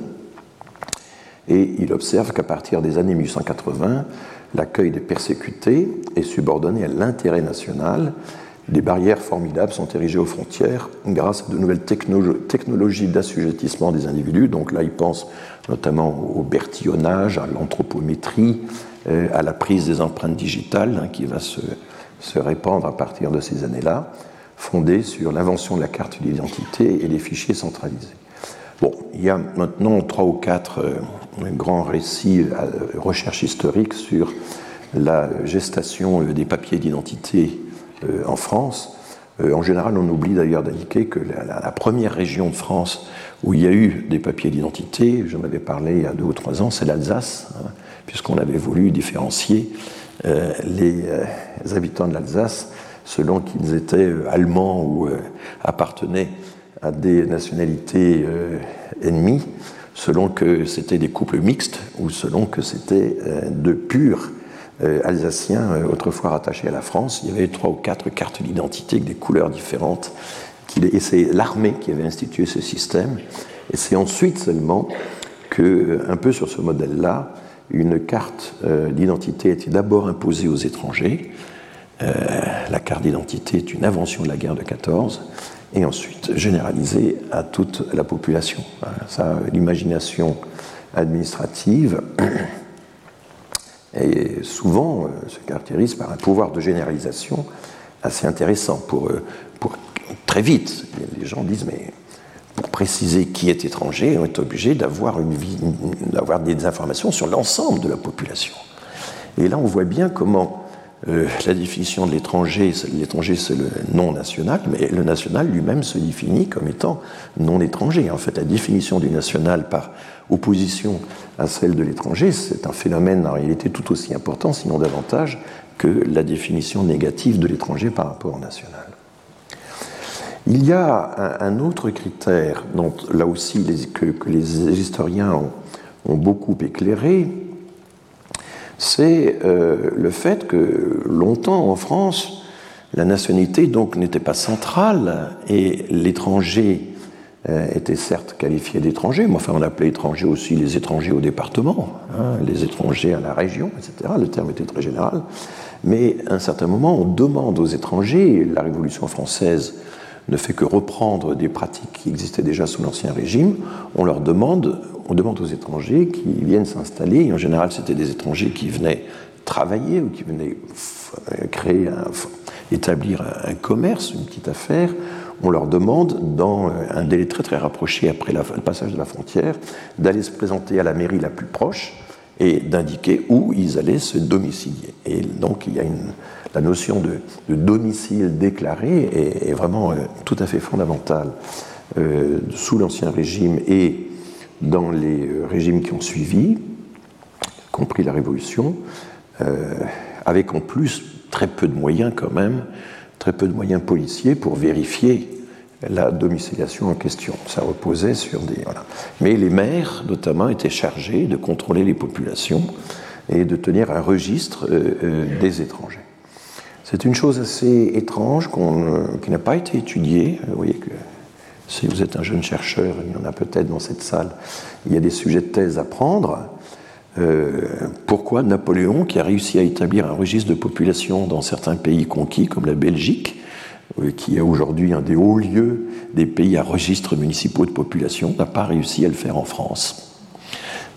Et il observe qu'à partir des années 1880, l'accueil des persécutés est subordonné à l'intérêt national des barrières formidables sont érigées aux frontières grâce à de nouvelles technologies d'assujettissement des individus. Donc là, il pense notamment au bertillonnage, à l'anthropométrie, euh, à la prise des empreintes digitales hein, qui va se, répandre à partir de ces années-là, fondée sur l'invention de la carte d'identité et des fichiers centralisés. Bon, il y a maintenant trois ou quatre euh, grands récits, euh, recherches historiques sur la gestation des papiers d'identité euh, en France. Euh, en général, on oublie d'ailleurs d'indiquer que la, première région de France où il y a eu des papiers d'identité, j'en avais parlé il y a deux ou trois ans, c'est l'Alsace, hein, puisqu'on avait voulu différencier euh, les, habitants de l'Alsace selon qu'ils étaient allemands ou appartenaient à des nationalités ennemies, selon que c'était des couples mixtes ou selon que c'était de purs euh, alsaciens, euh, autrefois rattachés à la France. Il y avait trois ou quatre cartes d'identité avec des couleurs différentes. Et c'est l'armée qui avait institué ce système. Et c'est ensuite seulement que, euh, un peu sur ce modèle-là, une carte d'identité a été d'abord imposée aux étrangers. La carte d'identité est une invention de la guerre de 14 et ensuite généralisée à toute la population. Ça, l'imagination administrative et souvent euh, se caractérise par un pouvoir de généralisation assez intéressant. Euh, pour très vite, les gens disent mais pour préciser qui est étranger, on est obligé d'avoir une, d'avoir des informations sur l'ensemble de la population. Et là, on voit bien comment euh, la définition de l'étranger, l'étranger c'est le non national, mais le national lui-même se définit comme étant non étranger. En fait, la définition du national par opposition à celle de l'étranger, c'est un phénomène en réalité tout aussi important, sinon davantage, que la définition négative de l'étranger par rapport au national. Il y a un, autre critère dont là aussi que, les historiens ont, beaucoup éclairé, c'est euh, le fait que longtemps en France, la nationalité donc n'était pas centrale et l'étranger euh, était certes qualifié d'étranger, mais enfin on appelait étranger aussi les étrangers au département, hein, les étrangers à la région, etc. Le terme était très général. Mais à un certain moment, on demande aux étrangers, la Révolution française ne fait que reprendre des pratiques qui existaient déjà sous l'Ancien Régime, on leur demande, on demande aux étrangers qui viennent s'installer, et en général c'était des étrangers qui venaient travailler ou qui venaient créer, établir un commerce, une petite affaire, on leur demande, dans un délai très très rapproché après le passage de la frontière, d'aller se présenter à la mairie la plus proche et d'indiquer où ils allaient se domicilier. Et donc il y a la notion de, domicile déclaré est, vraiment euh, tout à fait fondamentale euh, sous l'Ancien Régime et dans les euh, régimes qui ont suivi, compris la Révolution, avec en plus très peu de moyens quand même, très peu de moyens policiers pour vérifier la domiciliation en question. Ça reposait sur des... Mais les maires, notamment, étaient chargés de contrôler les populations et de tenir un registre des étrangers. C'est une chose assez étrange qui n'a pas été étudiée. Vous voyez que si vous êtes un jeune chercheur, il y en a peut-être dans cette salle, il y a des sujets de thèse à prendre. Euh, pourquoi Napoléon, qui a réussi à établir un registre de population dans certains pays conquis, comme la Belgique, euh, qui est aujourd'hui un des hauts lieux des pays à registres municipaux de population, n'a pas réussi à le faire en France.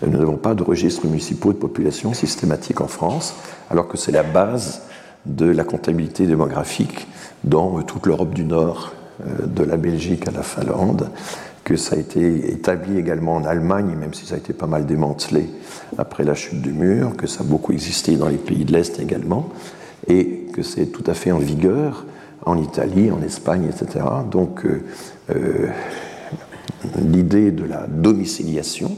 Nous n'avons pas de registres municipaux de population systématique en France, alors que c'est la base de la comptabilité démographique dans toute l'Europe du Nord, euh, de la Belgique à la Finlande, que ça a été établi également en Allemagne, même si ça a été pas mal démantelé après la chute du mur, que ça a beaucoup existé dans les pays de l'Est également, et que c'est tout à fait en vigueur en Italie, en Espagne, etc. Donc euh, euh, l'idée de la domiciliation,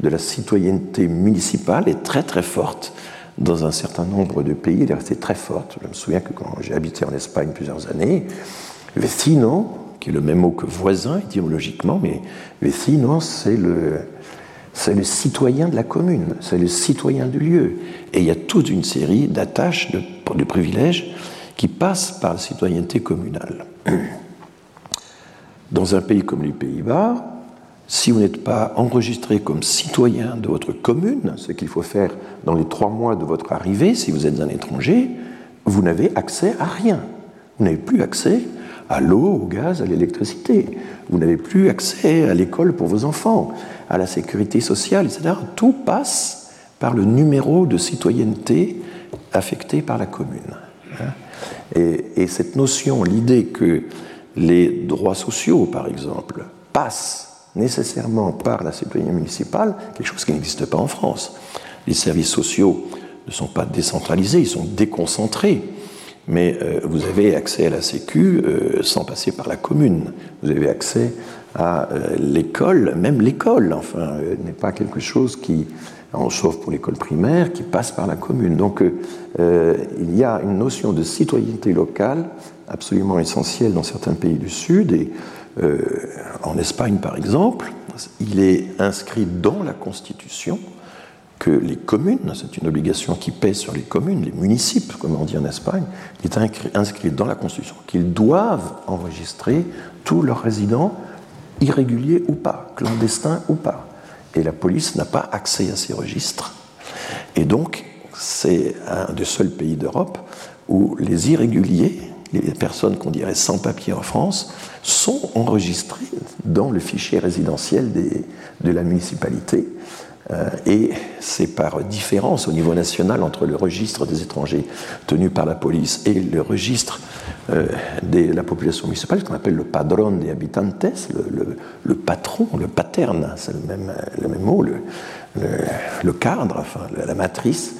de la citoyenneté municipale est très très forte dans un certain nombre de pays, elle est restée très forte. Je me souviens que quand j'ai habité en Espagne plusieurs années, vecino, qui est le même mot que voisin étymologiquement, mais vecino, c'est le, citoyen de la commune, c'est le citoyen du lieu. Et il y a toute une série d'attaches, de, de privilèges qui passent par la citoyenneté communale. Dans un pays comme les Pays-Bas, si vous n'êtes pas enregistré comme citoyen de votre commune, ce qu'il faut faire dans les trois mois de votre arrivée, si vous êtes un étranger, vous n'avez accès à rien. Vous n'avez plus accès à l'eau, au gaz, à l'électricité. Vous n'avez plus accès à l'école pour vos enfants, à la sécurité sociale, etc. Tout passe par le numéro de citoyenneté affecté par la commune. Et, et cette notion, l'idée que les droits sociaux, par exemple, passent nécessairement par la citoyenneté municipale, quelque chose qui n'existe pas en France. Les services sociaux ne sont pas décentralisés, ils sont déconcentrés. Mais euh, vous avez accès à la Sécu euh, sans passer par la commune. Vous avez accès à euh, l'école, même l'école, enfin, n'est pas quelque chose qui, sauf pour l'école primaire, qui passe par la commune. Donc il y a une notion de citoyenneté locale absolument essentielle dans certains pays du Sud et euh, en Espagne, par exemple, il est inscrit dans la Constitution que les communes, c'est une obligation qui pèse sur les communes, les municipes, comme on dit en Espagne, il est inscrit dans la Constitution qu'ils doivent enregistrer tous leurs résidents, irréguliers ou pas, clandestins ou pas. Et la police n'a pas accès à ces registres. Et donc, c'est un des seuls pays d'Europe où les irréguliers, les personnes qu'on dirait sans papier en France, sont enregistrés dans le fichier résidentiel de la municipalité. Euh, et c'est par différence au niveau national entre le registre des étrangers tenu par la police et le registre euh, de la population municipale, ce qu'on appelle le padron des habitantes, le, le, patron, le paterne, c'est le même, le même mot, le, cadre, enfin la matrice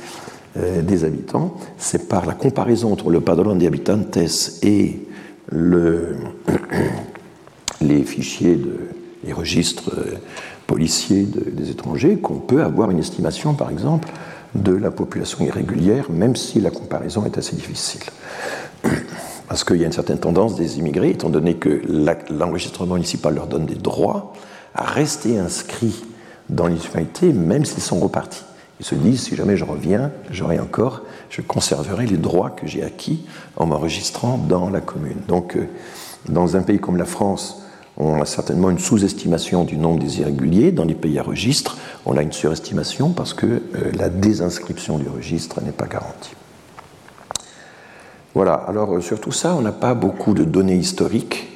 euh, des habitants. C'est par la comparaison entre le padron des habitantes et le, les fichiers, de, les registres policiers des étrangers, qu'on peut avoir une estimation, par exemple, de la population irrégulière, même si la comparaison est assez difficile. Parce qu'il y a une certaine tendance des immigrés, étant donné que l'enregistrement municipal leur donne des droits, à rester inscrits dans l'université, même s'ils sont repartis. Ils se disent, si jamais je reviens, j'aurai encore, je conserverai les droits que j'ai acquis en m'enregistrant dans la commune. Donc, euh, dans un pays comme la France, on a certainement une sous-estimation du nombre des irréguliers. Dans les pays à registre, on a une surestimation parce que euh, la désinscription du registre n'est pas garantie. Voilà, alors euh, sur tout ça, on n'a pas beaucoup de données historiques.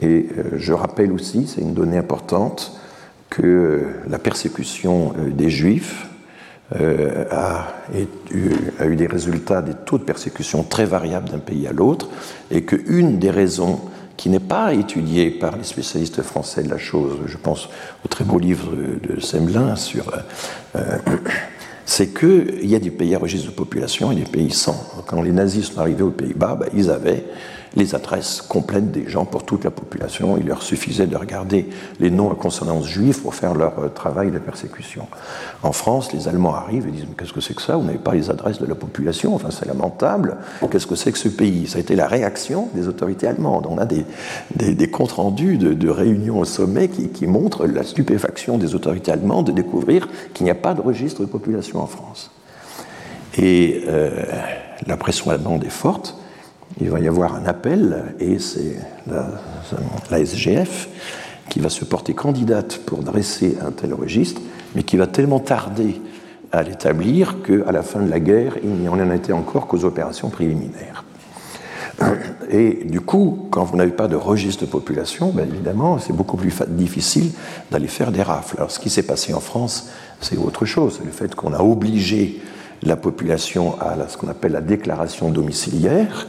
Et je rappelle aussi, c'est une donnée importante, que la persécution des juifs euh, a, eu, a, eu, des résultats, des taux de persécution très variables d'un pays à l'autre, et qu'une des raisons qui n'est pas étudiée par les spécialistes français de la chose, je pense au très beau livre de Semelin sur. Euh, c'est qu'il y a des pays à registre de population et des pays sans. Quand les nazis sont arrivés aux Pays-Bas, ben, ils avaient les adresses complètes des gens pour toute la population. Il leur suffisait de regarder les noms à consonance juive pour faire leur euh, travail de persécution. En France, les Allemands arrivent et disent Qu'est-ce que c'est que ça? Vous n'avez pas les adresses de la population Enfin, c'est lamentable. Qu'est-ce que c'est que ce pays? Ça a été la réaction des autorités allemandes. On a des, des, comptes rendus de, réunions au sommet qui, montrent la stupéfaction des autorités allemandes de découvrir qu'il n'y a pas de registre de population en France. Et euh, la pression allemande est forte il va y avoir un appel et c'est la, SGF qui va se porter candidate pour dresser un tel registre, mais qui va tellement tarder à l'établir qu'à la fin de la guerre, il n'y en été encore qu'aux opérations préliminaires. Et du coup, quand vous n'avez pas de registre de population, ben évidemment, c'est beaucoup plus difficile d'aller faire des rafles. Alors, ce qui s'est passé en France, c'est autre chose. C'est le fait qu'on a obligé la population à ce qu'on appelle la déclaration domiciliaire,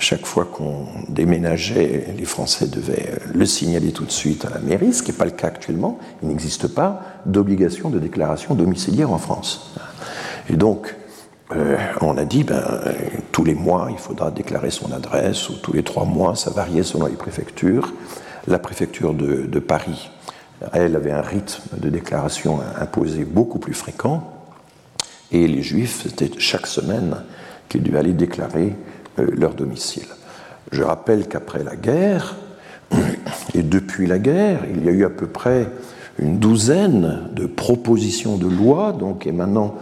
chaque fois qu'on déménageait, les Français devaient le signaler tout de suite à la mairie, ce qui n'est pas le cas actuellement. Il n'existe pas d'obligation de déclaration domiciliaire en France. Et donc, euh, on a dit, ben, tous les mois, il faudra déclarer son adresse, ou tous les trois mois, ça variait selon les préfectures. La préfecture de, de Paris, elle avait un rythme de déclaration imposé beaucoup plus fréquent, et les Juifs, c'était chaque semaine qu'ils devaient aller déclarer euh, leur domicile. Je rappelle qu'après la guerre, et depuis la guerre, il y a eu à peu près une douzaine de propositions de loi, donc émanant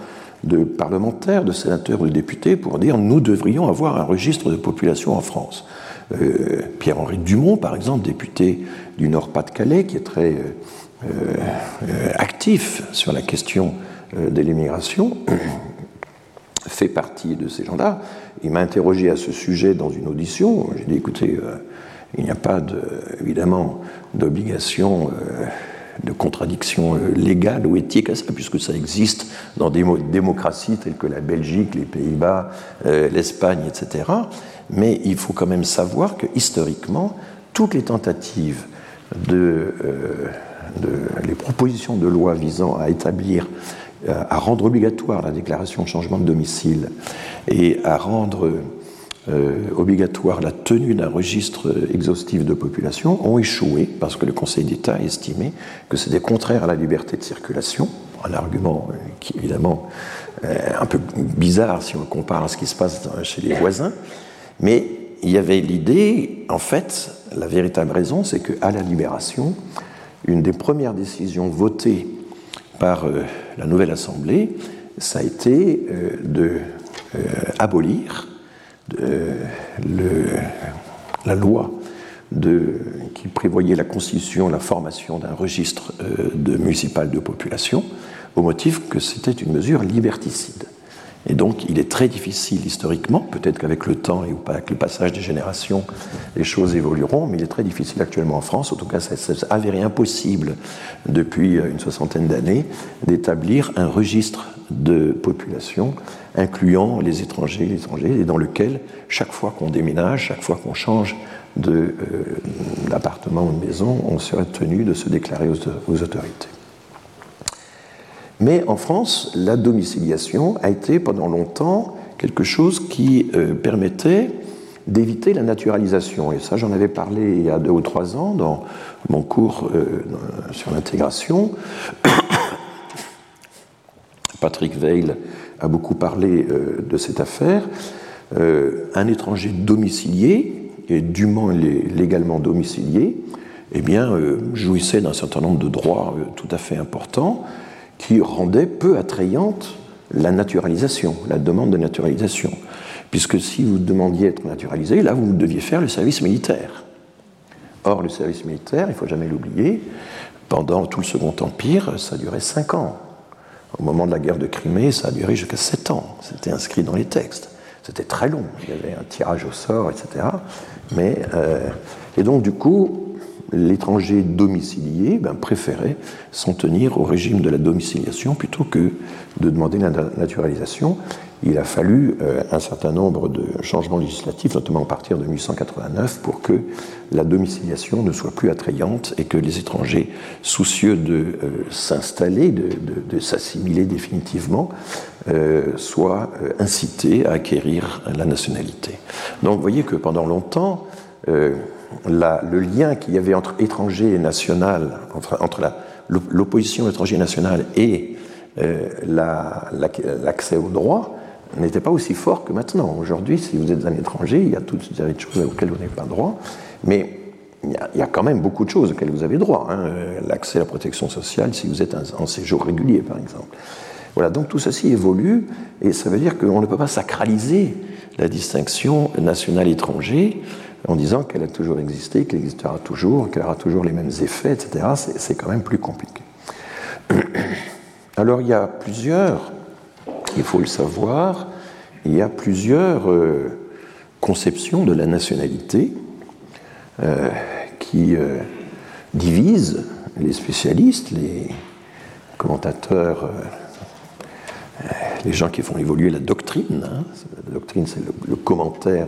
de parlementaires, de sénateurs ou de députés, pour dire nous devrions avoir un registre de population en France. Euh, Pierre-Henri Dumont, par exemple, député du Nord-Pas-de-Calais, qui est très euh, actif sur la question de l'immigration, fait partie de ces gens-là. Il m'a interrogé à ce sujet dans une audition. J'ai dit écoutez, euh, il n'y a pas de, évidemment d'obligation, euh, de contradiction euh, légale ou éthique à ça, puisque ça existe dans des démocraties telles que la Belgique, les Pays-Bas, l'Espagne, etc. Mais il faut quand même savoir que historiquement, toutes les tentatives de, les propositions de loi visant à établir à rendre obligatoire la déclaration de changement de domicile et à rendre euh, obligatoire la tenue d'un registre exhaustif de population ont échoué parce que le Conseil d'État a estimé que c'était contraire à la liberté de circulation, un argument euh, qui évidemment un peu bizarre si on le compare à ce qui se passe chez les voisins, mais il y avait l'idée, en fait, la véritable raison, c'est qu'à la libération, une des premières décisions votées par euh, la nouvelle Assemblée, ça a été euh, de euh, abolir la loi qui prévoyait la constitution, la formation d'un registre municipal de population, au motif que c'était une mesure liberticide. Et donc, il est très difficile historiquement, peut-être qu'avec le temps et avec le passage des générations, les choses évolueront, mais il est très difficile actuellement en France, en tout cas, ça s'est avéré impossible depuis une soixantaine d'années, d'établir un registre de population incluant les étrangers, les étrangers, et dans lequel, chaque fois qu'on déménage, chaque fois qu'on change d'appartement euh, ou de maison, on serait tenu de se déclarer aux autorités. Mais en France, la domiciliation a été pendant longtemps quelque chose qui euh, permettait d'éviter la naturalisation. Et ça, j'en avais parlé il y a deux ou trois ans dans mon cours euh, sur l'intégration. Patrick Veil a beaucoup parlé de cette affaire. un étranger domicilié, et dûment légalement domicilié, eh bien, jouissait d'un certain nombre de droits tout à fait importants qui rendaient peu attrayante la naturalisation, la demande de naturalisation. Puisque si vous demandiez être naturalisé, là, vous deviez faire le service militaire. Or, le service militaire, il ne faut jamais l'oublier, pendant tout le Second Empire, ça durait cinq ans. Au moment de la guerre de Crimée, ça a duré jusqu'à sept ans. C'était inscrit dans les textes. C'était très long. Il y avait un tirage au sort, etc. Mais, euh, et donc, du coup, l'étranger domicilié ben, préférait s'en tenir au régime de la domiciliation plutôt que de demander la naturalisation. Il a fallu euh, un certain nombre de changements législatifs, notamment à partir de 1889, pour que la domiciliation ne soit plus attrayante et que les étrangers soucieux de euh, s'installer, de, s'assimiler définitivement, euh, soient incités à acquérir la nationalité. Donc vous voyez que pendant longtemps, le lien qu'il y avait entre étranger et national, entre, l'opposition étranger national et euh, l'accès au droit, n'était pas aussi fort que maintenant. Aujourd'hui, si vous êtes un étranger, il y a toutes une série de choses auxquelles vous n'avez pas droit, mais il y, a, quand même beaucoup de choses auxquelles vous avez droit. Hein. L'accès à la protection sociale, si vous êtes en séjour régulier, par exemple. Voilà, donc tout ceci évolue, et ça veut dire qu'on ne peut pas sacraliser la distinction nationale-étranger en disant qu'elle a toujours existé, qu'elle existera toujours, qu'elle aura toujours les mêmes effets, etc., c'est quand même plus compliqué. Alors il y a plusieurs, il faut le savoir, il y a plusieurs euh, conceptions de la nationalité euh, qui euh, divisent les spécialistes, les commentateurs, les gens qui font évoluer la doctrine. Hein. La doctrine, c'est le, commentaire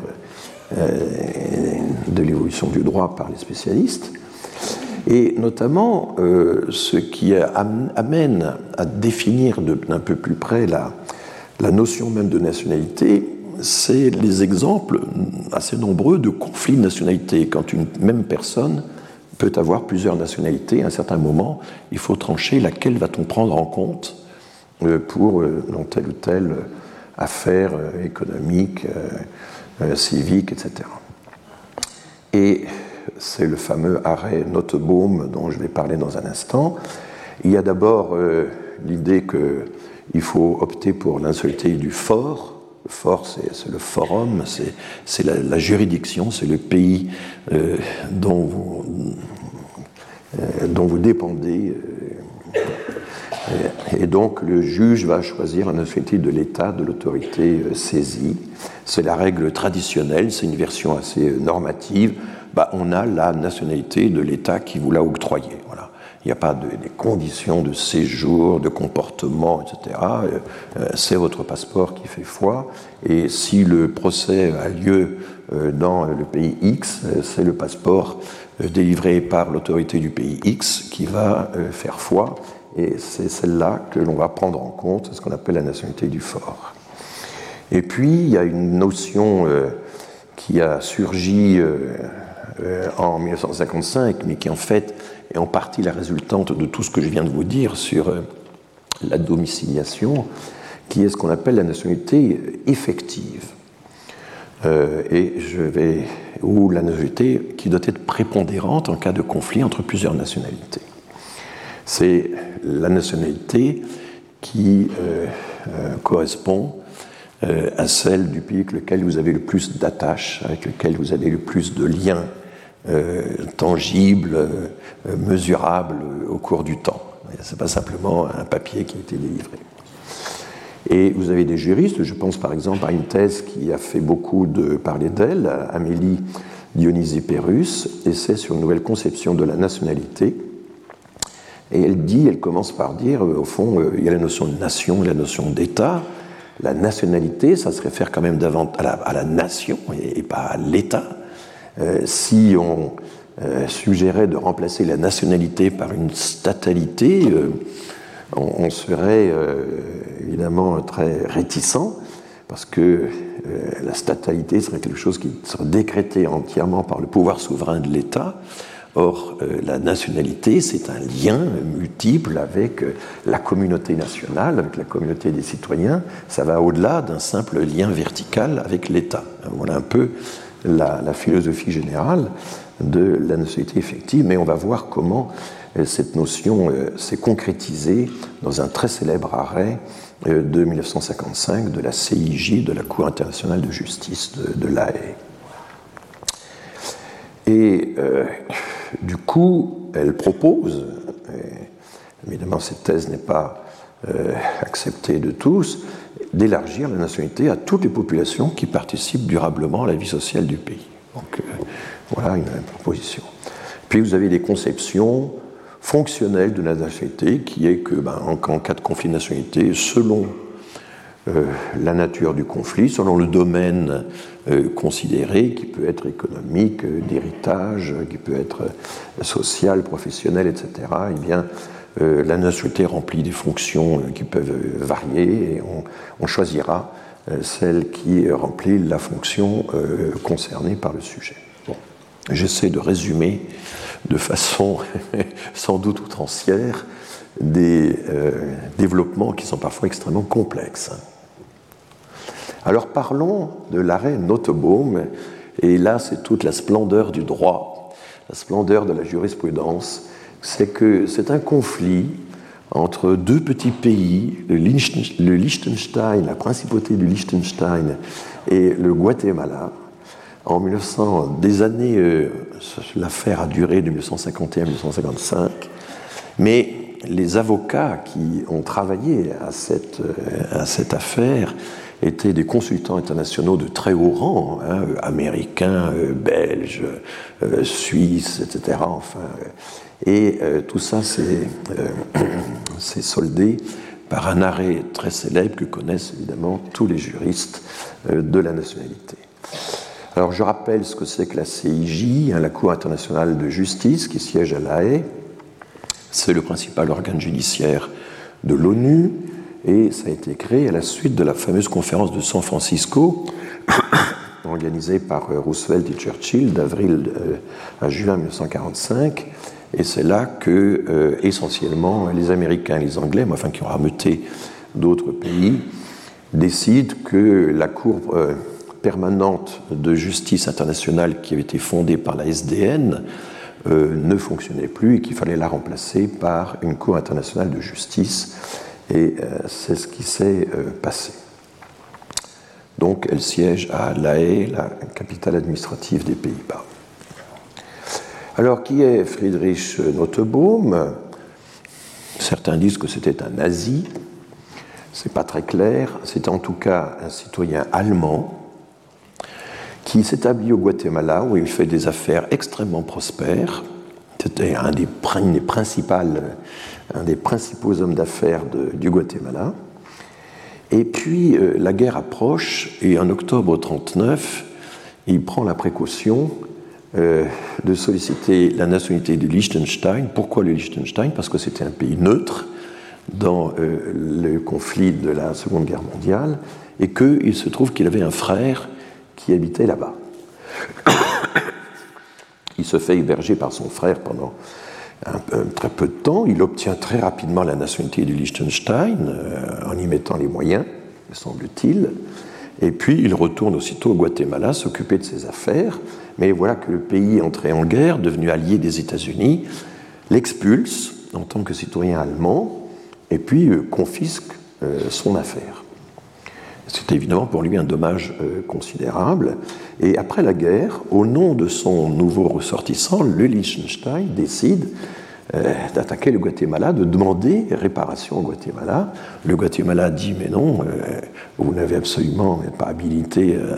de l'évolution du droit par les spécialistes, et notamment euh, ce qui amène à définir d'un peu plus près la, notion même de nationalité, c'est les exemples assez nombreux de conflits de nationalité. Quand une même personne peut avoir plusieurs nationalités, à un certain moment, il faut trancher laquelle va-t-on prendre en compte euh, pour telle ou telle affaire économique, euh, civique, etc. Et c'est le fameux arrêt Notebaum dont je vais parler dans un instant. Il y a d'abord euh, l'idée qu'il faut opter pour l'insolité du fort. Le fort, c'est le forum, c'est la, juridiction, c'est le pays euh, dont vous dépendez et donc le juge va choisir la nationalité de l'État, de l'autorité euh, saisie. C'est la règle traditionnelle, c'est une version assez euh, normative. Bah, on a la nationalité de l'État qui vous l'a octroyée. Voilà. Il n'y a pas de, des conditions de séjour, de comportement, etc. Euh, c'est votre passeport qui fait foi. Et si le procès a lieu dans le pays X, c'est le passeport délivré par l'autorité du pays X qui va faire foi et c'est celle-là que l'on va prendre en compte, c'est ce qu'on appelle la nationalité du fort. Et puis, il y a une notion euh, qui a surgi euh, euh, en 1955, mais qui en fait est en partie la résultante de tout ce que je viens de vous dire sur la domiciliation, qui est ce qu'on appelle la nationalité effective. et je vais, ou la nationalité qui doit être prépondérante en cas de conflit entre plusieurs nationalités c'est la nationalité qui euh, euh, correspond euh, à celle du pays avec lequel vous avez le plus d'attaches, avec lequel vous avez le plus de liens tangibles, mesurables au cours du temps. Ce n'est pas simplement un papier qui a été délivré. Et vous avez des juristes, je pense par exemple à une thèse qui a fait beaucoup de parler d'elle, Amélie Dionysée Pérus, essai sur une nouvelle conception de la nationalité, et elle dit, elle commence par dire, euh, au fond, euh, il y a la notion de nation, la notion d'État. La nationalité, ça se réfère quand même davantage à la, nation et, pas à l'État. Euh, si on suggérait de remplacer la nationalité par une statalité, on, serait évidemment très réticent, parce que la statalité serait quelque chose qui serait décrété entièrement par le pouvoir souverain de l'État, Or, euh, la nationalité, c'est un lien multiple avec euh, la communauté nationale, avec la communauté des citoyens. Ça va au-delà d'un simple lien vertical avec l'État. Voilà un peu la, philosophie générale de la nationalité effective, mais on va voir comment euh, cette notion s'est concrétisée dans un très célèbre arrêt de 1955 de la CIJ, de la Cour internationale de justice de, de La Haye. Et du coup, elle propose, évidemment cette thèse n'est pas euh, acceptée de tous, d'élargir la nationalité à toutes les populations qui participent durablement à la vie sociale du pays. Donc euh, voilà une, proposition. Puis vous avez des conceptions fonctionnelles de la nationalité qui est que, ben, en, en, cas de conflit de nationalité, selon euh, la nature du conflit, selon le domaine euh, considéré, qui peut être économique, euh, d'héritage, qui peut être social, professionnel, etc., eh bien, la nationalité remplit des fonctions qui peuvent varier et on, choisira celle qui remplit la fonction concernée par le sujet. J'essaie de résumer de façon sans doute outrancière des développements qui sont parfois extrêmement complexes. Alors parlons de l'arrêt Notebaum, et là c'est toute la splendeur du droit, la splendeur de la jurisprudence, c'est que c'est un conflit entre deux petits pays, le Liechtenstein, la principauté du Liechtenstein et le Guatemala. En 1900, des années, euh, l'affaire a duré de 1951 à 1955, mais les avocats qui ont travaillé à cette, euh, à cette affaire étaient des consultants internationaux de très haut rang, hein, américains, euh, belges, euh, suisses, etc. Enfin, et euh, tout ça s'est soldé par un arrêt très célèbre que connaissent évidemment tous les juristes de la nationalité. Alors je rappelle ce que c'est que la CIJ, hein, la Cour internationale de justice qui siège à La Haye. C'est le principal organe judiciaire de l'ONU et ça a été créé à la suite de la fameuse conférence de San Francisco, organisée par euh, Roosevelt et Churchill d'avril euh, à juin 1945. Et c'est là que, euh, essentiellement, les Américains et les Anglais, mais enfin qui ont rameuté d'autres pays, décident que la Cour permanente de justice internationale qui avait été fondée par la SDN ne fonctionnait plus et qu'il fallait la remplacer par une Cour internationale de justice et euh, c'est ce qui s'est euh, passé. Donc elle siège à La Haye, la capitale administrative des Pays-Bas. Alors qui est Friedrich Notebaum? Certains disent que c'était un nazi. C'est pas très clair. C'est en tout cas un citoyen allemand qui s'établit au Guatemala où il fait des affaires extrêmement prospères. C'était un des, des principales un des principaux hommes d'affaires du Guatemala. Et puis euh, la guerre approche et en octobre 1939, il prend la précaution euh, de solliciter la nationalité du Liechtenstein. Pourquoi le Liechtenstein? Parce que c'était un pays neutre dans euh, le conflit de la Seconde Guerre mondiale et qu'il se trouve qu'il avait un frère qui habitait là-bas. il se fait héberger par son frère pendant très peu de temps. Il obtient très rapidement la nationalité du Liechtenstein euh, en y mettant les moyens, semble-t-il. Et puis il retourne aussitôt au Guatemala s'occuper de ses affaires. Mais voilà que le pays entré en guerre, devenu allié des États-Unis, l'expulse en tant que citoyen allemand et puis euh, confisque euh, son affaire. C'est évidemment pour lui un dommage considérable. Et après la guerre, au nom de son nouveau ressortissant, le Liechtenstein décide euh, d'attaquer le Guatemala, de demander réparation au Guatemala. Le Guatemala dit mais non, euh, vous n'avez absolument pas habilité, euh,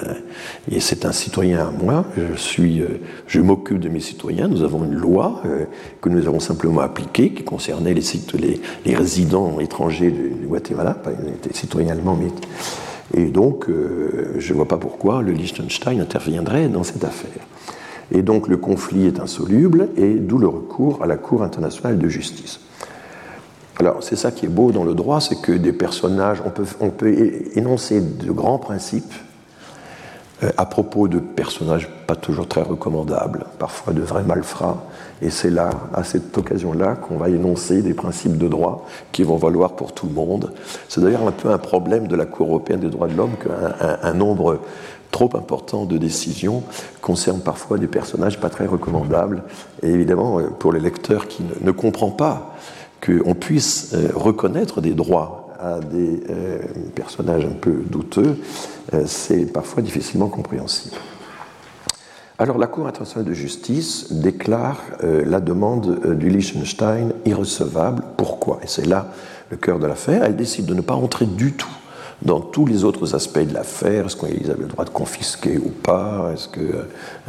et c'est un citoyen à moi, je, suis, je m'occupe de mes citoyens, nous avons une loi que nous avons simplement appliquée qui concernait les, résidents étrangers du, Guatemala, pas les citoyens allemands, mais... Et donc, je ne vois pas pourquoi le Liechtenstein interviendrait dans cette affaire. Et donc le conflit est insoluble, et d'où le recours à la Cour internationale de justice. Alors c'est ça qui est beau dans le droit, c'est que des personnages, on peut, on peut énoncer de grands principes à propos de personnages pas toujours très recommandables, parfois de vrais malfrats. Et c'est là, à cette occasion-là, qu'on va énoncer des principes de droit qui vont valoir pour tout le monde. C'est d'ailleurs un peu un problème de la Cour européenne des droits de l'homme qu'un nombre trop important de décisions concernent parfois des personnages pas très recommandables. Et évidemment, pour les lecteurs qui ne, ne comprennent pas qu'on puisse euh, reconnaître des droits à des euh, personnages un peu douteux, euh, c'est parfois difficilement compréhensible. Alors la Cour internationale de justice déclare la demande du Liechtenstein irrecevable. Pourquoi? Et c'est là le cœur de l'affaire. Elle décide de ne pas entrer du tout dans tous les autres aspects de l'affaire. Est-ce qu'ils avaient le droit de confisquer ou pas? Est-ce que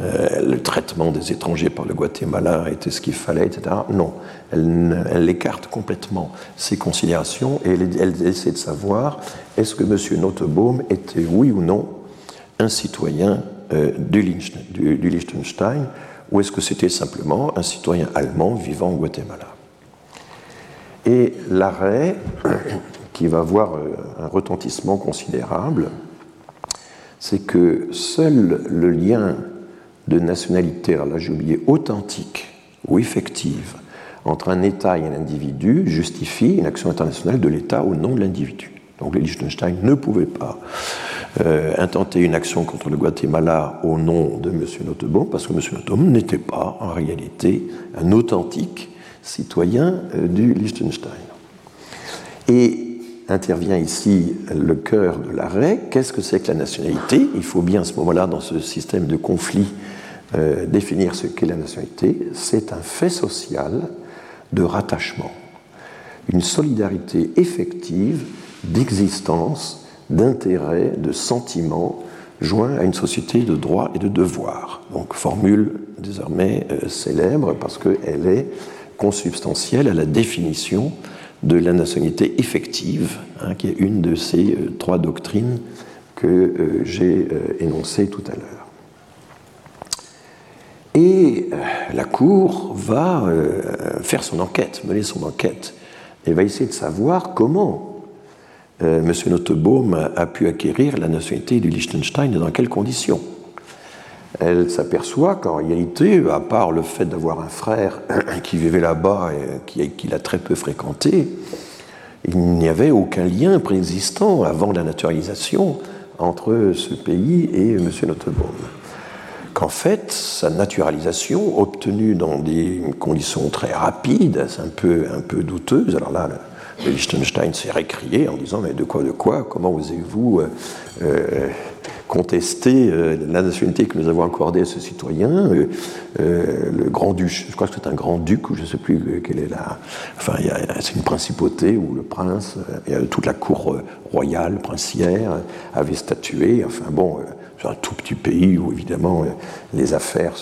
euh, le traitement des étrangers par le Guatemala était ce qu'il fallait, etc. Non, elle, écarte complètement ces considérations et elle, essaie de savoir est-ce que M. Notebaum était, oui ou non, un citoyen euh, du Liechtenstein ou est-ce que c'était simplement un citoyen allemand vivant au Guatemala? Et l'arrêt qui va avoir euh, un retentissement considérable, c'est que seul le lien de nationalité, alors là j'ai oublié, authentique ou effective entre un État et un individu justifie une action internationale de l'État au nom de l'individu. Donc le Liechtenstein ne pouvait pas euh, intenter une action contre le Guatemala au nom de M. Nottebohm parce que M. Nottebohm n'était pas en réalité un authentique citoyen euh, du Liechtenstein. Et intervient ici le cœur de l'arrêt. Qu'est-ce que c'est que la nationalité? Il faut bien à ce moment-là, dans ce système de conflit, euh, définir ce qu'est la nationalité. C'est un fait social de rattachement, une solidarité effective d'existence, d'intérêt, de sentiment joint à une société de droits et de devoirs. Donc formule désormais euh, célèbre parce qu'elle est consubstantielle à la définition de la nationalité effective, hein, qui est une de ces euh, trois doctrines que euh, j'ai euh, énoncées tout à l'heure. Et la Cour va faire son enquête, mener son enquête, et va essayer de savoir comment M. Notebaum a pu acquérir la nationalité du Liechtenstein et dans quelles conditions elle s'aperçoit qu'en réalité, à part le fait d'avoir un frère qui vivait là-bas et qui, l'a très peu fréquenté, il n'y avait aucun lien préexistant avant la naturalisation entre ce pays et M. Nottebohm. Qu'en fait, sa naturalisation, obtenue dans des conditions très rapides, un peu, un peu douteuses, alors là, le Liechtenstein s'est récrié en disant Mais de quoi, de quoi Comment osez-vous euh, euh, contester euh, la nationalité que nous avons accordée à ce citoyen, euh, euh, le grand-duc, je crois que c'est un grand-duc, ou je ne sais plus quelle est la. Enfin, c'est une principauté où le prince, toute la cour royale, princière, avait statué. Enfin, bon, c'est un tout petit pays où, évidemment, les affaires.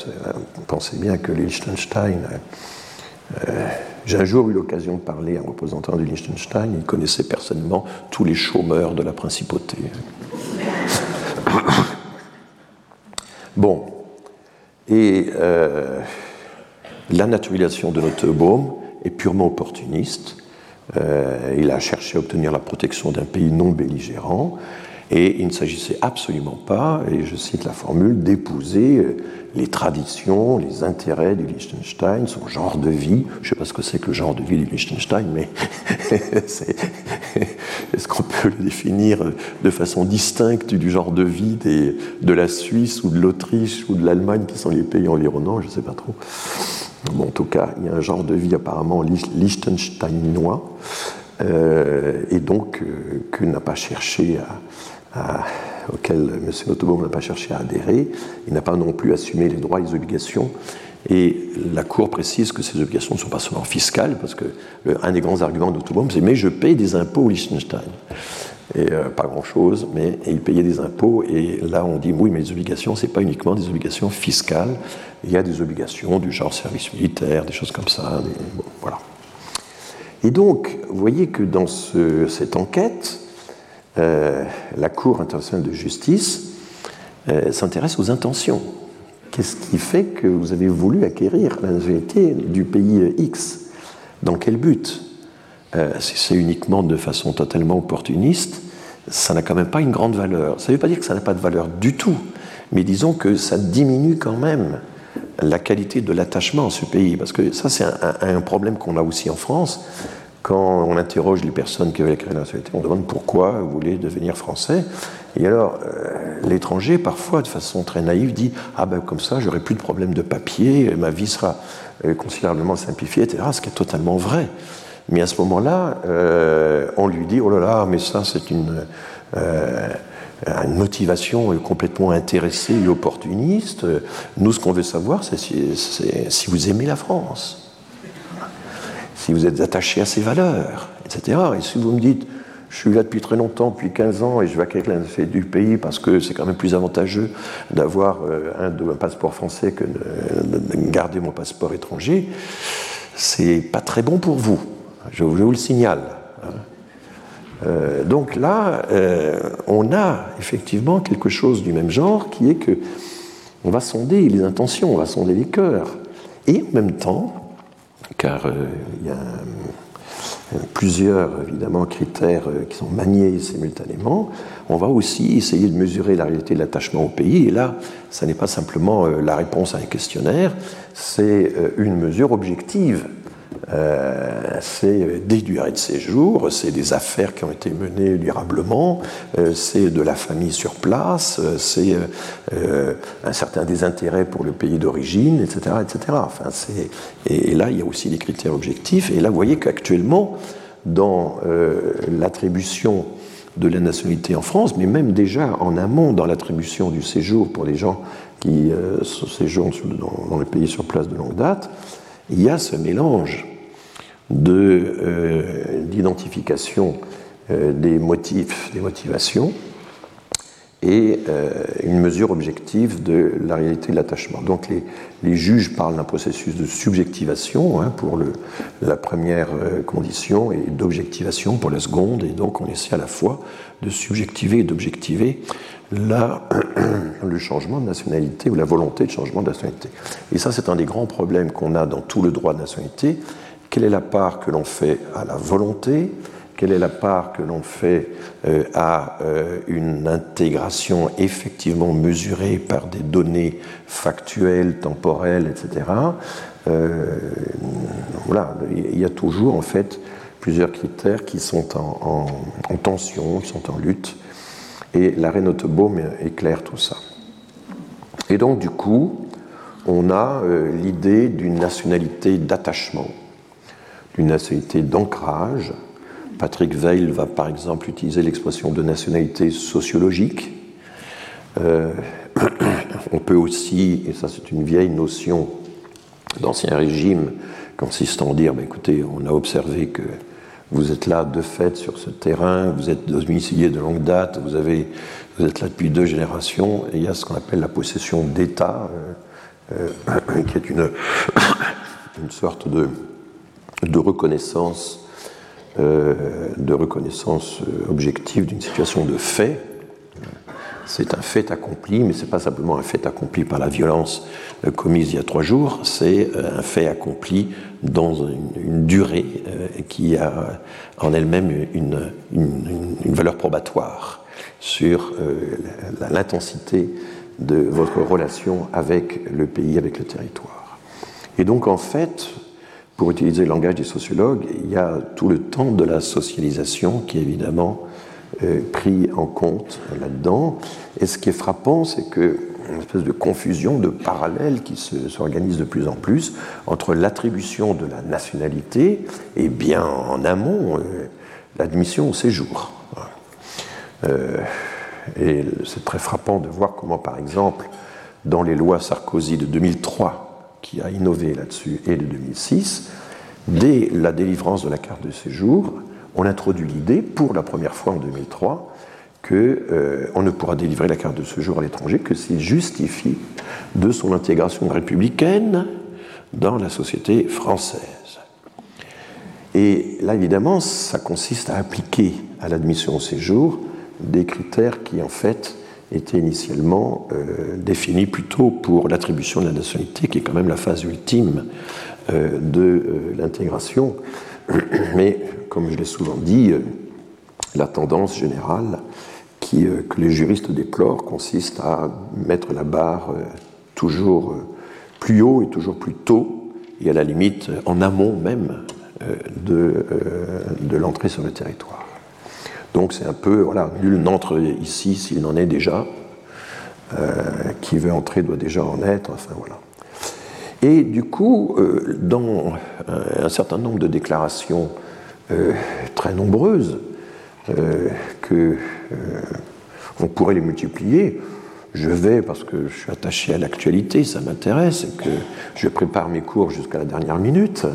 Pensez bien que Liechtenstein. J'ai un jour eu l'occasion de parler à un représentant du Liechtenstein, il connaissait personnellement tous les chômeurs de la principauté. Bon, et euh, la naturalisation de notre baume est purement opportuniste. Euh, il a cherché à obtenir la protection d'un pays non belligérant. Et il ne s'agissait absolument pas, et je cite la formule, d'épouser euh, les traditions, les intérêts du Liechtenstein, son genre de vie. Je ne sais pas ce que c'est que le genre de vie du Liechtenstein, mais est-ce qu'on peut le définir de façon distincte du genre de vie de la Suisse ou de l'Autriche ou de l'Allemagne, qui sont les pays environnants? Je ne sais pas trop. Bon, en tout cas, il y a un genre de vie apparemment liechtensteinois, euh, et donc euh, que n'a pas cherché à auquel M. Nottebohm n'a pas cherché à adhérer. Il n'a pas non plus assumé les droits et les obligations. Et la Cour précise que ces obligations ne sont pas seulement fiscales, parce que un des grands arguments de c'est mais je paye des impôts au Liechtenstein. Et euh, pas grand-chose, mais il payait des impôts. Et là, on dit oui, mais les obligations, ce n'est pas uniquement des obligations fiscales. Il y a des obligations du genre service militaire, des choses comme ça. voilà. Et donc, vous voyez que dans cette enquête, la Cour internationale de justice euh, s'intéresse aux intentions. Qu'est-ce qui fait que vous avez voulu acquérir la nationalité du pays X? Dans quel but? Euh, Si c'est uniquement de façon totalement opportuniste, ça n'a quand même pas une grande valeur. Ça ne veut pas dire que ça n'a pas de valeur du tout, mais disons que ça diminue quand même la qualité de l'attachement à ce pays, parce que ça c'est un, problème qu'on a aussi en France. Quand on interroge les personnes qui veulent créer la nationalité, on demande pourquoi vous voulez devenir français. Et alors, euh, l'étranger, parfois, de façon très naïve, dit Ah ben comme ça, j'aurai plus de problème de papier, ma vie sera euh, considérablement simplifiée, etc. Ce qui est totalement vrai. Mais à ce moment-là, euh, on lui dit Oh là là, mais ça, c'est une, motivation complètement intéressée et opportuniste. Nous, ce qu'on veut savoir, c'est si vous aimez la France si vous êtes attaché à ses valeurs, etc. Et si vous me dites, je suis là depuis très longtemps, depuis 15 ans, et je vais acquérir l'industrie du pays parce que c'est quand même plus avantageux d'avoir euh, un, passeport français que de, garder mon passeport étranger, c'est pas très bon pour vous. Je, vous le signale. Hein. Euh, donc là, euh, on a effectivement quelque chose du même genre qui est que on va sonder les intentions, on va sonder les cœurs. Et en même temps, car euh, il y a euh, plusieurs évidemment critères euh, qui sont maniés simultanément. On va aussi essayer de mesurer la réalité de l'attachement au pays. Et là, ça n'est pas simplement la réponse à un questionnaire, c'est une mesure objective euh, c'est des durées de séjour, c'est des affaires qui ont été menées durablement, euh, c'est de la famille sur place, euh, c'est un certain désintérêt pour le pays d'origine, etc. etc. Enfin, et, là, il y a aussi des critères objectifs. Et là, vous voyez qu'actuellement, dans l'attribution de la nationalité en France, mais même déjà en amont dans l'attribution du séjour pour les gens qui séjournent dans, les pays sur place de longue date, il y a ce mélange euh, d'identification euh, des motifs, des motivations, et euh, une mesure objective de la réalité de l'attachement. Donc les, les, juges parlent d'un processus de subjectivation hein, pour le, la première condition et d'objectivation pour la seconde, et donc on essaie à la fois de subjectiver et d'objectiver le changement de nationalité ou la volonté de changement de nationalité. Et ça, c'est un des grands problèmes qu'on a dans tout le droit de nationalité, quelle est la part que l'on fait à la volonté? Quelle est la part que l'on fait euh, à euh, une intégration effectivement mesurée par des données factuelles, temporelles, etc. Euh, voilà, il y a toujours en fait plusieurs critères qui sont en, tension, qui sont en lutte, et l'arrêt Notebaum éclaire tout ça. Et donc du coup, on a l'idée d'une nationalité d'attachement d'une nationalité d'ancrage. Patrick Veil va par exemple utiliser l'expression de nationalité sociologique. Euh, on peut aussi, et ça c'est une vieille notion d'ancien régime, consistant à dire, bah, écoutez, on a observé que vous êtes là de fait sur ce terrain, vous êtes domicilié de longue date, vous, avez, vous êtes là depuis deux générations, et il y a ce qu'on appelle la possession d'État, euh, euh, qui est une, une sorte de de reconnaissance, euh, de reconnaissance euh, objective d'une situation de fait. C'est un fait accompli, mais ce n'est pas simplement un fait accompli par la violence euh, commise il y a trois jours, c'est un fait accompli dans une, durée qui a en elle-même une, une, valeur probatoire sur l'intensité de votre relation avec le pays, avec le territoire. Et donc en fait, pour utiliser le langage des sociologues, il y a tout le temps de la socialisation qui est évidemment euh, pris en compte là-dedans. Et ce qui est frappant, c'est que une espèce de confusion, de parallèle qui s'organise de plus en plus entre l'attribution de la nationalité et bien en amont euh, l'admission au séjour. Euh, et c'est très frappant de voir comment, par exemple, dans les lois Sarkozy de 2003, qui a innové là-dessus, et de 2006, dès la délivrance de la carte de séjour, on introduit l'idée, pour la première fois en 2003, qu'on euh, ne pourra délivrer la carte de séjour à l'étranger que s'il justifie de son intégration républicaine dans la société française. Et là, évidemment, ça consiste à appliquer à l'admission au séjour des critères qui, en fait, était initialement euh, défini plutôt pour l'attribution de la nationalité, qui est quand même la phase ultime euh, de euh, l'intégration. Mais, comme je l'ai souvent dit, la tendance générale que les juristes déplorent consiste à mettre la barre toujours plus haut et toujours plus tôt, et à la limite en amont même de l'entrée sur le territoire. Donc c'est un peu, voilà, nul n'entre ici s'il n'en est déjà. qui veut entrer doit déjà en être, enfin voilà. Et du coup, euh, dans un certain nombre de déclarations euh, très nombreuses, euh, que on pourrait les multiplier, je vais, parce que je suis attaché à l'actualité, ça m'intéresse, et que je prépare mes cours jusqu'à la dernière minute.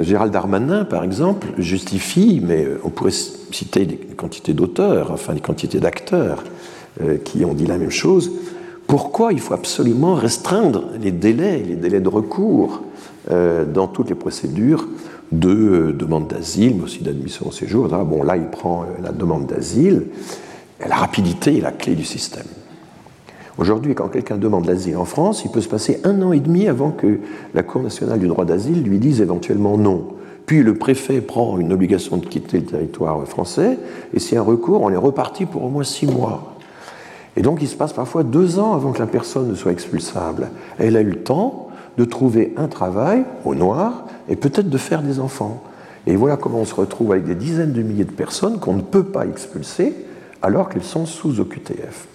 Gérald Darmanin, par exemple, justifie, mais on pourrait citer des quantités d'auteurs, enfin des quantités d'acteurs qui ont dit la même chose, pourquoi il faut absolument restreindre les délais, les délais de recours euh, dans toutes les procédures de euh, demande d'asile, mais aussi d'admission au séjour. Bon, là, il prend euh, la demande d'asile. La rapidité est la clé du système. Aujourd'hui, quand quelqu'un demande l'asile en France, il peut se passer un an et demi avant que la Cour nationale du droit d'asile lui dise éventuellement non. Puis le préfet prend une obligation de quitter le territoire français, et s'il y a un recours, on est reparti pour au moins six mois. Et donc il se passe parfois deux ans avant que la personne ne soit expulsable. Elle a eu le temps de trouver un travail au noir et peut-être de faire des enfants. Et voilà comment on se retrouve avec des dizaines de milliers de personnes qu'on ne peut pas expulser alors qu'elles sont sous OQTF.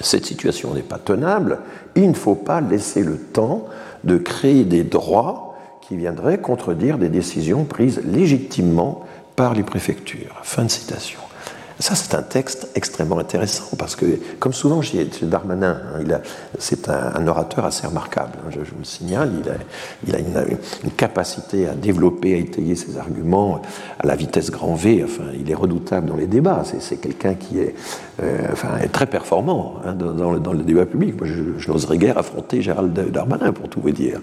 Cette situation n'est pas tenable. Il ne faut pas laisser le temps de créer des droits qui viendraient contredire des décisions prises légitimement par les préfectures. Fin de citation. Ça, c'est un texte extrêmement intéressant parce que, comme souvent Darmanin, hein, c'est un, orateur assez remarquable. Hein, je, vous le signale, il a, une, capacité à développer, à étayer ses arguments à la vitesse grand V. Enfin, il est redoutable dans les débats. C'est quelqu'un qui est, euh, très performant hein, dans, le, débat public. Moi, je, n'oserais guère affronter Gérald Darmanin, pour tout vous dire.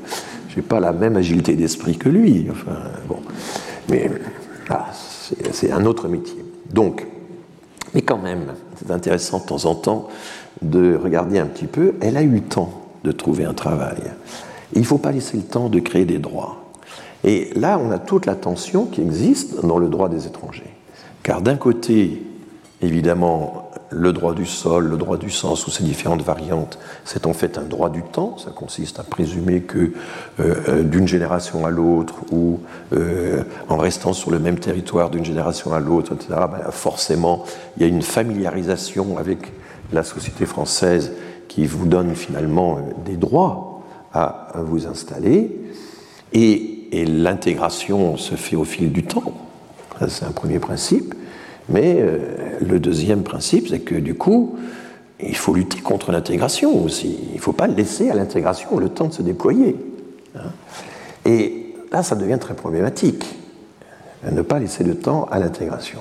Je n'ai pas la même agilité d'esprit que lui. Enfin, bon. Mais ah, c'est un autre métier. Donc, mais quand même, c'est intéressant de temps en temps de regarder un petit peu, elle a eu le temps de trouver un travail. il ne faut pas laisser le temps de créer des droits. Et là, on a toute la tension qui existe dans le droit des étrangers. Car d'un côté, évidemment, le droit du sol, le droit du sens ou ses différentes variantes, c'est en fait un droit du temps. Ça consiste à présumer que euh, euh, d'une génération à l'autre ou euh, en restant sur le même territoire d'une génération à l'autre, etc., ben, forcément, il y a une familiarisation avec la société française qui vous donne finalement des droits à, vous installer. Et l'intégration se fait au fil du temps. C'est un premier principe. Mais euh, le deuxième principe, c'est que du coup, il faut lutter contre l'intégration aussi. Il ne faut pas laisser à l'intégration le temps de se déployer. Hein. Et là, ça devient très problématique, ne pas laisser le temps à l'intégration.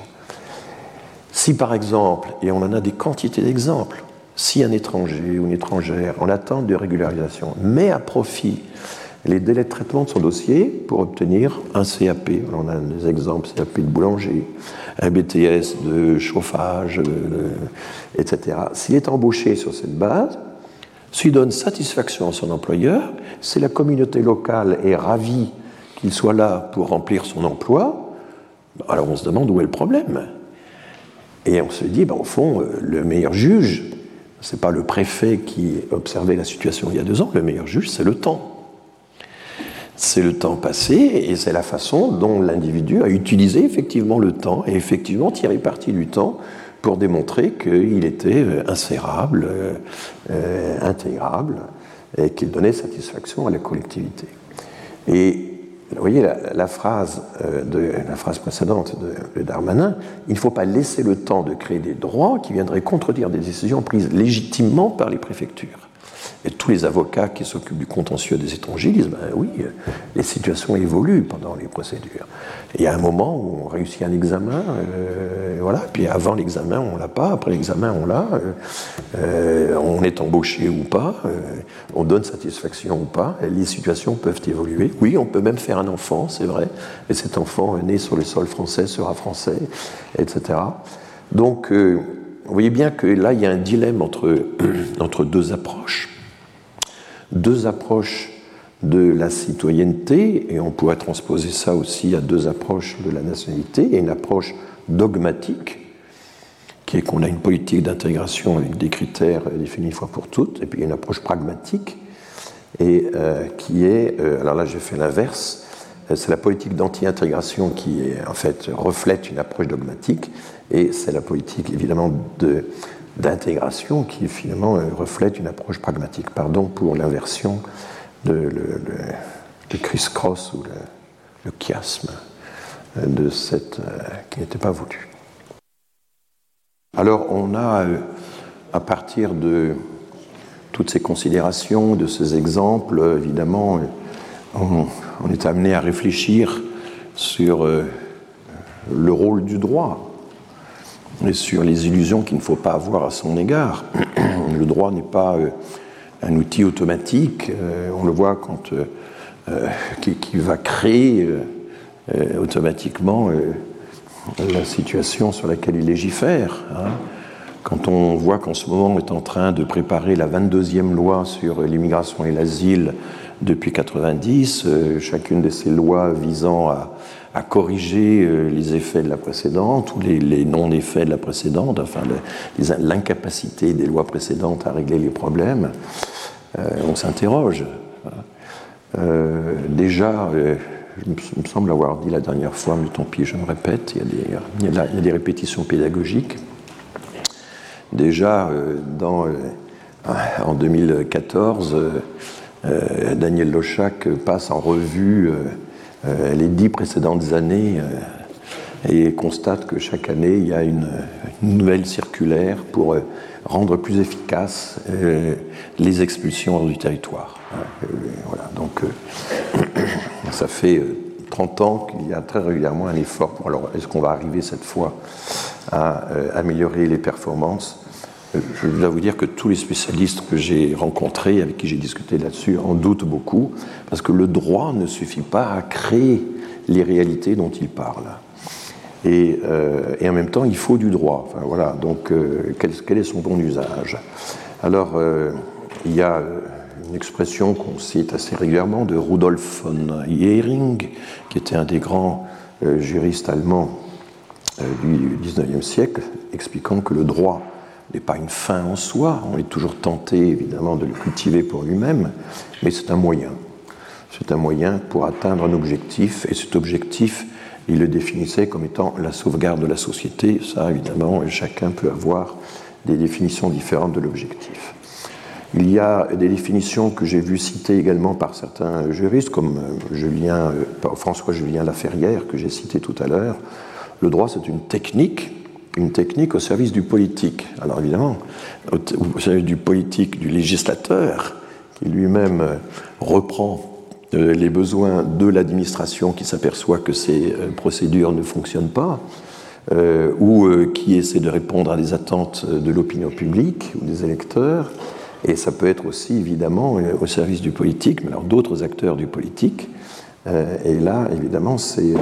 Si par exemple, et on en a des quantités d'exemples, si un étranger ou une étrangère en attente de régularisation met à profit les délais de traitement de son dossier pour obtenir un CAP. On a des exemples CAP de boulanger, un BTS de chauffage, etc. S'il est embauché sur cette base, s'il donne satisfaction à son employeur, si la communauté locale est ravie qu'il soit là pour remplir son emploi, alors on se demande où est le problème. Et on se dit, ben, au fond, euh, le meilleur juge, ce n'est pas le préfet qui observait la situation il y a deux ans, le meilleur juge, c'est le temps c'est le temps passé et c'est la façon dont l'individu a utilisé effectivement le temps et effectivement tiré parti du temps pour démontrer qu'il était euh, insérable, euh, euh, intégrable et qu'il donnait satisfaction à la collectivité. Et vous voyez la, phrase, de, la phrase précédente de, de Darmanin, il ne faut pas laisser le temps de créer des droits qui viendraient contredire des décisions prises légitimement par les préfectures. Et tous les avocats qui s'occupent du contentieux des étrangers disent ben oui, les situations évoluent pendant les procédures. il y a un moment où on réussit un examen, euh, voilà, puis avant l'examen on l'a pas, après l'examen on l'a, euh, euh, on est embauché ou pas, on donne satisfaction ou pas, les situations peuvent évoluer. Oui, on peut même faire un enfant, c'est vrai, et cet enfant né sur le sol français sera français, etc. Donc, vous voyez bien que là, il y a un dilemme entre, entre deux approches. Deux approches de la citoyenneté, et on pourrait transposer ça aussi à deux approches de la nationalité, et une approche dogmatique, qui est qu'on a une politique d'intégration avec des critères définis une fois pour toutes, et puis une approche pragmatique, et qui est, alors là j'ai fait l'inverse, c'est la politique d'anti-intégration qui en fait reflète une approche dogmatique, et c'est la politique évidemment d'intégration qui finalement reflète une approche pragmatique. Pardon pour l'inversion de criss-cross ou le, chiasme de cette euh, qui n'était pas voulu. Alors on a, euh, à partir de toutes ces considérations, de ces exemples, évidemment, on, est amené à réfléchir sur euh, le rôle du droit et sur les illusions qu'il ne faut pas avoir à son égard. Le droit n'est pas euh, un outil automatique, euh, on le voit quand qui, qui, va créer automatiquement la situation sur laquelle il légifère. Hein. Quand on voit qu'en ce moment on est en train de préparer la 22e loi sur l'immigration et l'asile depuis 90, euh, chacune de ces lois visant à, corriger euh, les effets de la précédente ou les, non-effets de la précédente, enfin l'incapacité des lois précédentes à régler les problèmes, euh, on s'interroge. déjà, il me semble avoir dit la dernière fois, mais tant pis, je me répète, il y a des, répétitions pédagogiques. Déjà, en 2014, euh, Daniel Lochac passe en revue euh, euh, les dix précédentes années et constate que chaque année, il y a une, nouvelle circulaire pour rendre plus efficaces les expulsions hors du territoire. Donc ça fait 30 ans qu'il y a très régulièrement un effort. Alors, est-ce qu'on va arriver cette fois à améliorer les performances? Je dois vous dire que tous les spécialistes que j'ai rencontrés, avec qui j'ai discuté là-dessus, en doutent beaucoup, parce que le droit ne suffit pas à créer les réalités dont il parle. Et, euh, et en même temps, il faut du droit. Voilà, donc euh, quel, est son bon usage? Alors, euh, il y a une expression qu'on cite assez régulièrement de Rudolf von Jhering, qui était un des grands juristes allemands du 19e siècle, expliquant que le droit n'est pas une fin en soi, on est toujours tenté évidemment de le cultiver pour lui-même, mais c'est un moyen. C'est un moyen pour atteindre un objectif, et cet objectif, il le définissait comme étant la sauvegarde de la société. Ça, évidemment, chacun peut avoir des définitions différentes de l'objectif. Il y a des définitions que j'ai vues citées également par certains juristes, comme euh, euh, François Julien Laferrière, que j'ai cité tout à l'heure. Le droit, c'est une technique une technique au service du politique. Alors évidemment, au service du politique, du législateur, qui lui-même euh, reprend euh, les besoins de l'administration qui s'aperçoit que ces euh, procédures ne fonctionnent pas, ou qui essaie de répondre à des attentes de l'opinion publique ou des électeurs. Et ça peut être aussi évidemment au service du politique, mais alors d'autres acteurs du politique. et là, évidemment, c'est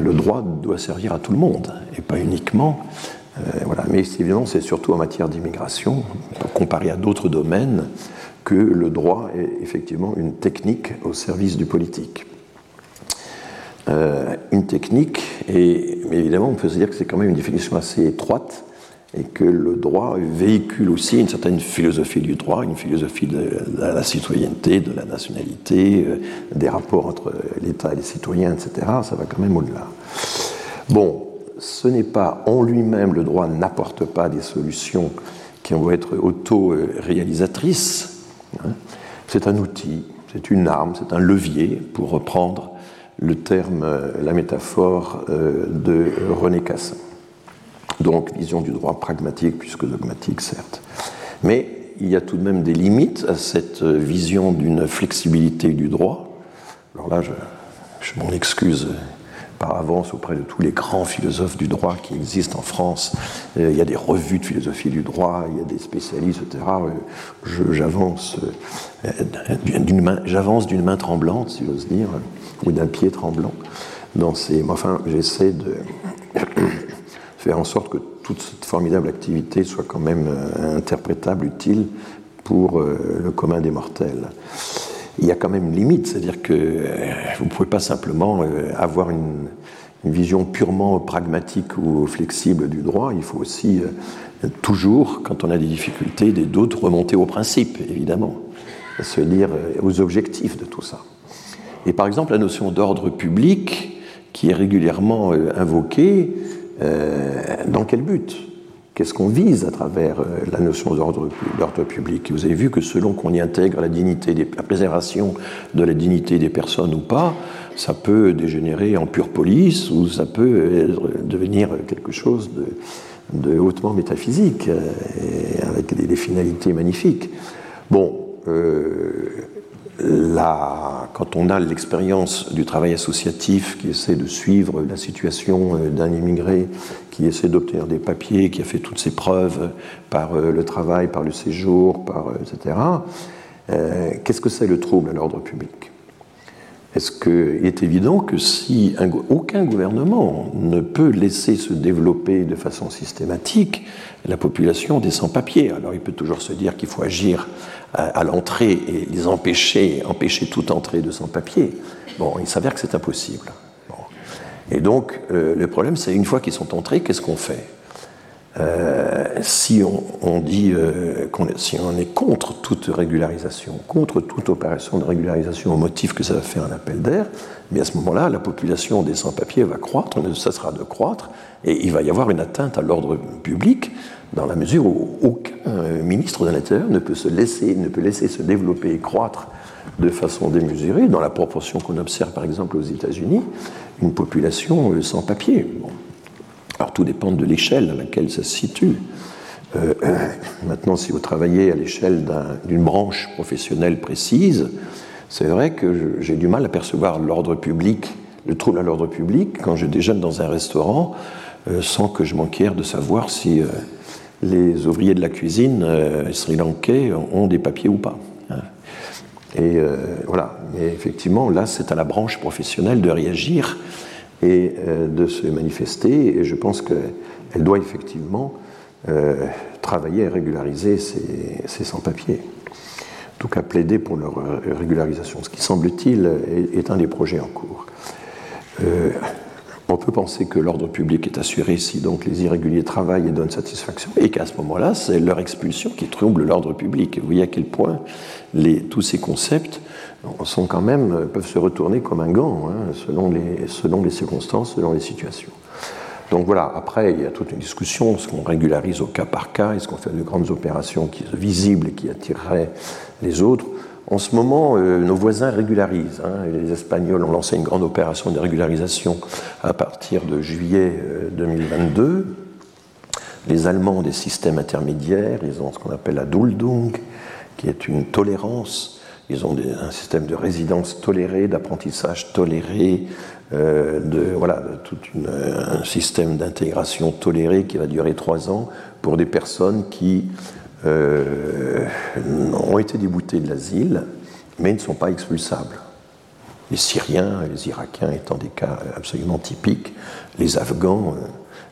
le droit doit servir à tout le monde et pas uniquement. Euh, voilà. Mais évidemment, c'est surtout en matière d'immigration, comparé à d'autres domaines, que le droit est effectivement une technique au service du politique. Euh, une technique, et évidemment, on peut se dire que c'est quand même une définition assez étroite, et que le droit véhicule aussi une certaine philosophie du droit, une philosophie de la citoyenneté, de la nationalité, euh, des rapports entre l'État et les citoyens, etc. Ça va quand même au-delà. Bon, ce n'est pas en lui-même, le droit n'apporte pas des solutions qui vont être auto-réalisatrices. Hein. C'est un outil, c'est une arme, c'est un levier, pour reprendre le terme, la métaphore euh, de René Cassin. Donc, vision du droit pragmatique, puisque dogmatique, certes. Mais il y a tout de même des limites à cette vision d'une flexibilité du droit. Alors là, je, m'en excuse par avance auprès de tous les grands philosophes du droit qui existent en France. Euh, il y a des revues de philosophie du droit, il y a des spécialistes, etc. Euh, j'avance euh, d'une main, j'avance d'une main tremblante, si j'ose dire, ou d'un pied tremblant. Dans ces, enfin, j'essaie de faire en sorte que toute cette formidable activité soit quand même euh, interprétable, utile pour euh, le commun des mortels. Il y a quand même une limite, c'est-à-dire que euh, vous ne pouvez pas simplement avoir une, vision purement pragmatique ou flexible du droit, il faut aussi toujours, quand on a des difficultés, des doutes, remonter aux principes, évidemment, se lire aux objectifs de tout ça. Et par exemple, la notion d'ordre public, qui est régulièrement invoquée, dans quel but? Qu'est-ce qu'on vise à travers euh, la notion d'ordre public? Vous avez vu que selon qu'on y intègre la, dignité la préservation de la dignité des personnes ou pas, ça peut dégénérer en pure police ou ça peut devenir quelque chose de, hautement métaphysique euh, avec des, finalités magnifiques. Bon, euh, quand on a l'expérience du travail associatif qui essaie de suivre la situation euh, d'un immigré qui essaie d'obtenir des papiers, qui a fait toutes ses preuves par euh, le travail, par le séjour, par, euh, etc., qu'est-ce que c'est le trouble à l'ordre public? Est-ce qu'il est évident que si aucun gouvernement ne peut laisser se développer de façon systématique la population des sans-papiers, alors il peut toujours se dire qu'il faut agir à, l'entrée et les empêcher, empêcher toute entrée de sans-papiers, bon, il s'avère que c'est impossible. Et donc, euh, le problème, c'est une fois qu'ils sont entrés, qu'est-ce qu'on fait? Euh, si on, dit euh, qu'on est contre toute régularisation, contre toute opération de régularisation au motif que ça va faire un appel d'air, mais à ce moment-là, la population des sans-papiers va croître, ne cessera de croître, et il va y avoir une atteinte à l'ordre public dans la mesure où aucun euh, ministre de l'Intérieur ne peut se laisser, ne peut laisser se développer et croître de façon démesurée, dans la proportion qu'on observe par exemple aux États-Unis, une population sans papier. Alors tout dépend de l'échelle à laquelle ça se situe. Euh, maintenant, si vous travaillez à l'échelle d'une branche professionnelle précise, c'est vrai que j'ai du mal à percevoir l'ordre public, le trouble à l'ordre public, quand je déjeune dans un restaurant, sans que je m'enquière de savoir si les ouvriers de la cuisine euh, sri-lankais ont des papiers ou pas. Hein. Et euh, voilà, mais effectivement, là, c'est à la branche professionnelle de réagir et euh, de se manifester, et je pense qu'elle doit effectivement travailler à régulariser ces, sans-papiers. En tout cas, plaider pour leur régularisation, ce qui semble-t-il est, un des projets en cours. On peut penser que l'ordre public est assuré si donc les irréguliers travaillent et donnent satisfaction, et qu'à ce moment-là, c'est leur expulsion qui trouble l'ordre public. vous voyez à quel point tous ces concepts sont quand même, peuvent se retourner comme un gant, hein, selon, les, selon les circonstances, selon les situations. Donc voilà, après, il y a toute une discussion, est-ce qu'on régularise au cas par cas, est-ce qu'on fait de grandes opérations qui, visibles et qui attireraient les autres en ce moment, euh, nos voisins régularisent. Hein, les Espagnols ont lancé une grande opération de régularisation à partir de juillet 2022. Euh, les Allemands ont des systèmes intermédiaires, ils ont ce qu'on appelle la Duldung, qui est une tolérance. Ils ont un système de résidence tolérée, d'apprentissage toléré, euh, de, voilà, tout un système d'intégration toléré qui va durer trois ans pour des personnes qui euh, ont été déboutés de l'asile, mais ne sont pas expulsables. Les Syriens les Irakiens étant des cas absolument typiques, les Afghans, euh,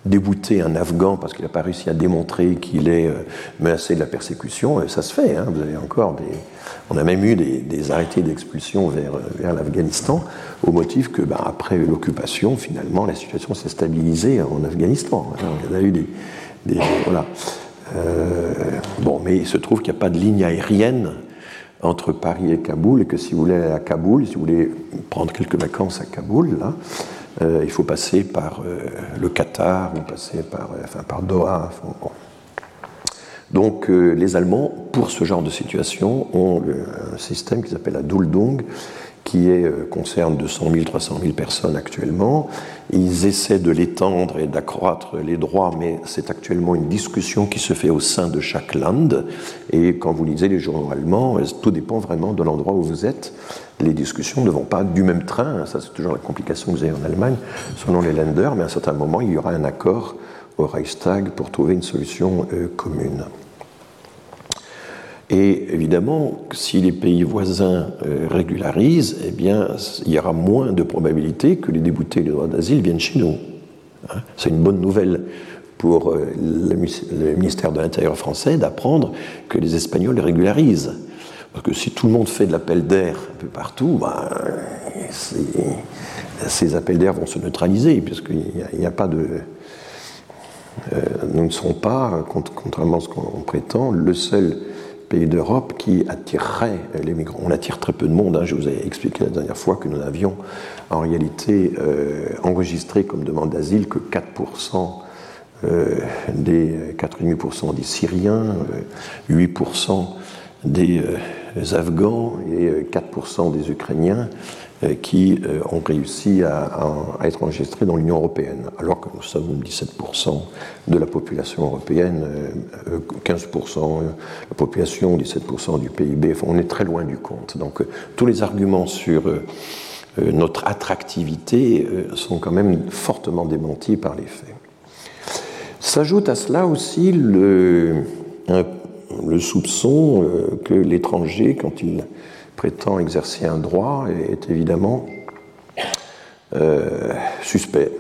débouter un Afghan parce qu'il n'a pas réussi à démontrer qu'il est euh, menacé de la persécution, ça se fait. Hein. vous avez encore des, on a même eu des, arrêtés d'expulsion vers, vers l'Afghanistan au motif que, ben, après l'occupation, finalement, la situation s'est stabilisée en Afghanistan. Hein. il y a eu des, voilà. Euh, bon, mais il se trouve qu'il n'y a pas de ligne aérienne entre Paris et Kaboul, et que si vous voulez aller à Kaboul, si vous voulez prendre quelques vacances à Kaboul, là, euh, il faut passer par euh, le Qatar ou passer par, enfin, par Doha. Donc les Allemands, pour ce genre de situation, ont un système qui s'appelle la Duldung, qui euh, concerne 200 000, 300 000 personnes actuellement. Ils essaient de l'étendre et d'accroître les droits, mais c'est actuellement une discussion qui se fait au sein de chaque land. Et quand vous lisez les journaux allemands, euh, tout dépend vraiment de l'endroit où vous êtes. Les discussions ne vont pas du même train, ça c'est toujours la complication que vous avez en Allemagne, selon les lenders, mais à un certain moment, il y aura un accord au Reichstag pour trouver une solution euh, commune. Et évidemment, si les pays voisins euh, régularisent, eh bien, il y aura moins de probabilités que les déboutés des droits d'asile viennent chez nous. Hein. C'est une bonne nouvelle pour euh, le ministère de l'Intérieur français d'apprendre que les Espagnols régularisent. Parce que si tout le monde fait de l'appel d'air un peu partout, ben, ces appels d'air vont se neutraliser, puisqu'il n'y a, pas de. nous ne serons pas, contrairement à ce qu'on prétend, le seul pays d'Europe qui attirerait les migrants. On attire très peu de monde. Hein. Je vous ai expliqué la dernière fois que nous avions en réalité enregistré comme demande d'asile que 4% des 4,5% des Syriens, 8% des Afghans et 4% des Ukrainiens euh, qui euh, ont réussi à, être enregistrés dans l'Union européenne, alors que nous sommes 17% de la population européenne, 15% euh, la population, 17% du PIB, on est très loin du compte. Donc tous les arguments sur notre attractivité sont quand même fortement démentis par les faits. S'ajoute à cela aussi le soupçon que l'étranger, quand il prétend exercer un droit est évidemment euh, suspect.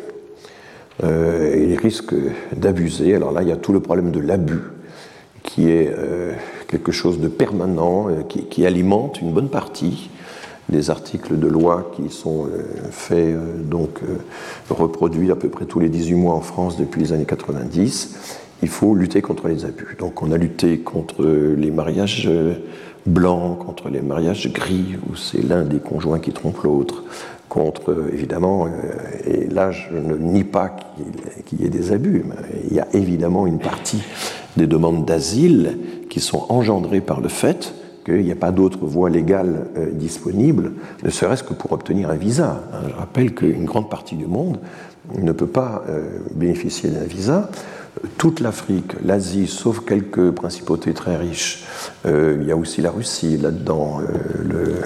Euh, il risque d'abuser. Alors là, il y a tout le problème de l'abus, qui est euh, quelque chose de permanent, qui, alimente une bonne partie des articles de loi qui sont faits, donc reproduits à peu près tous les 18 mois en France depuis les années 90. Il faut lutter contre les abus. Donc on a lutté contre les mariages blanc, contre les mariages gris, où c'est l'un des conjoints qui trompe l'autre, contre, évidemment, euh, et là je ne nie pas qu'il y ait des abus, il y a évidemment une partie des demandes d'asile qui sont engendrées par le fait qu'il n'y a pas d'autre voie légale euh, disponible, ne serait-ce que pour obtenir un visa. Hein, je rappelle qu'une grande partie du monde ne peut pas euh, bénéficier d'un visa toute l'Afrique, l'Asie, sauf quelques principautés très riches. Euh, il y a aussi la Russie là-dedans, euh,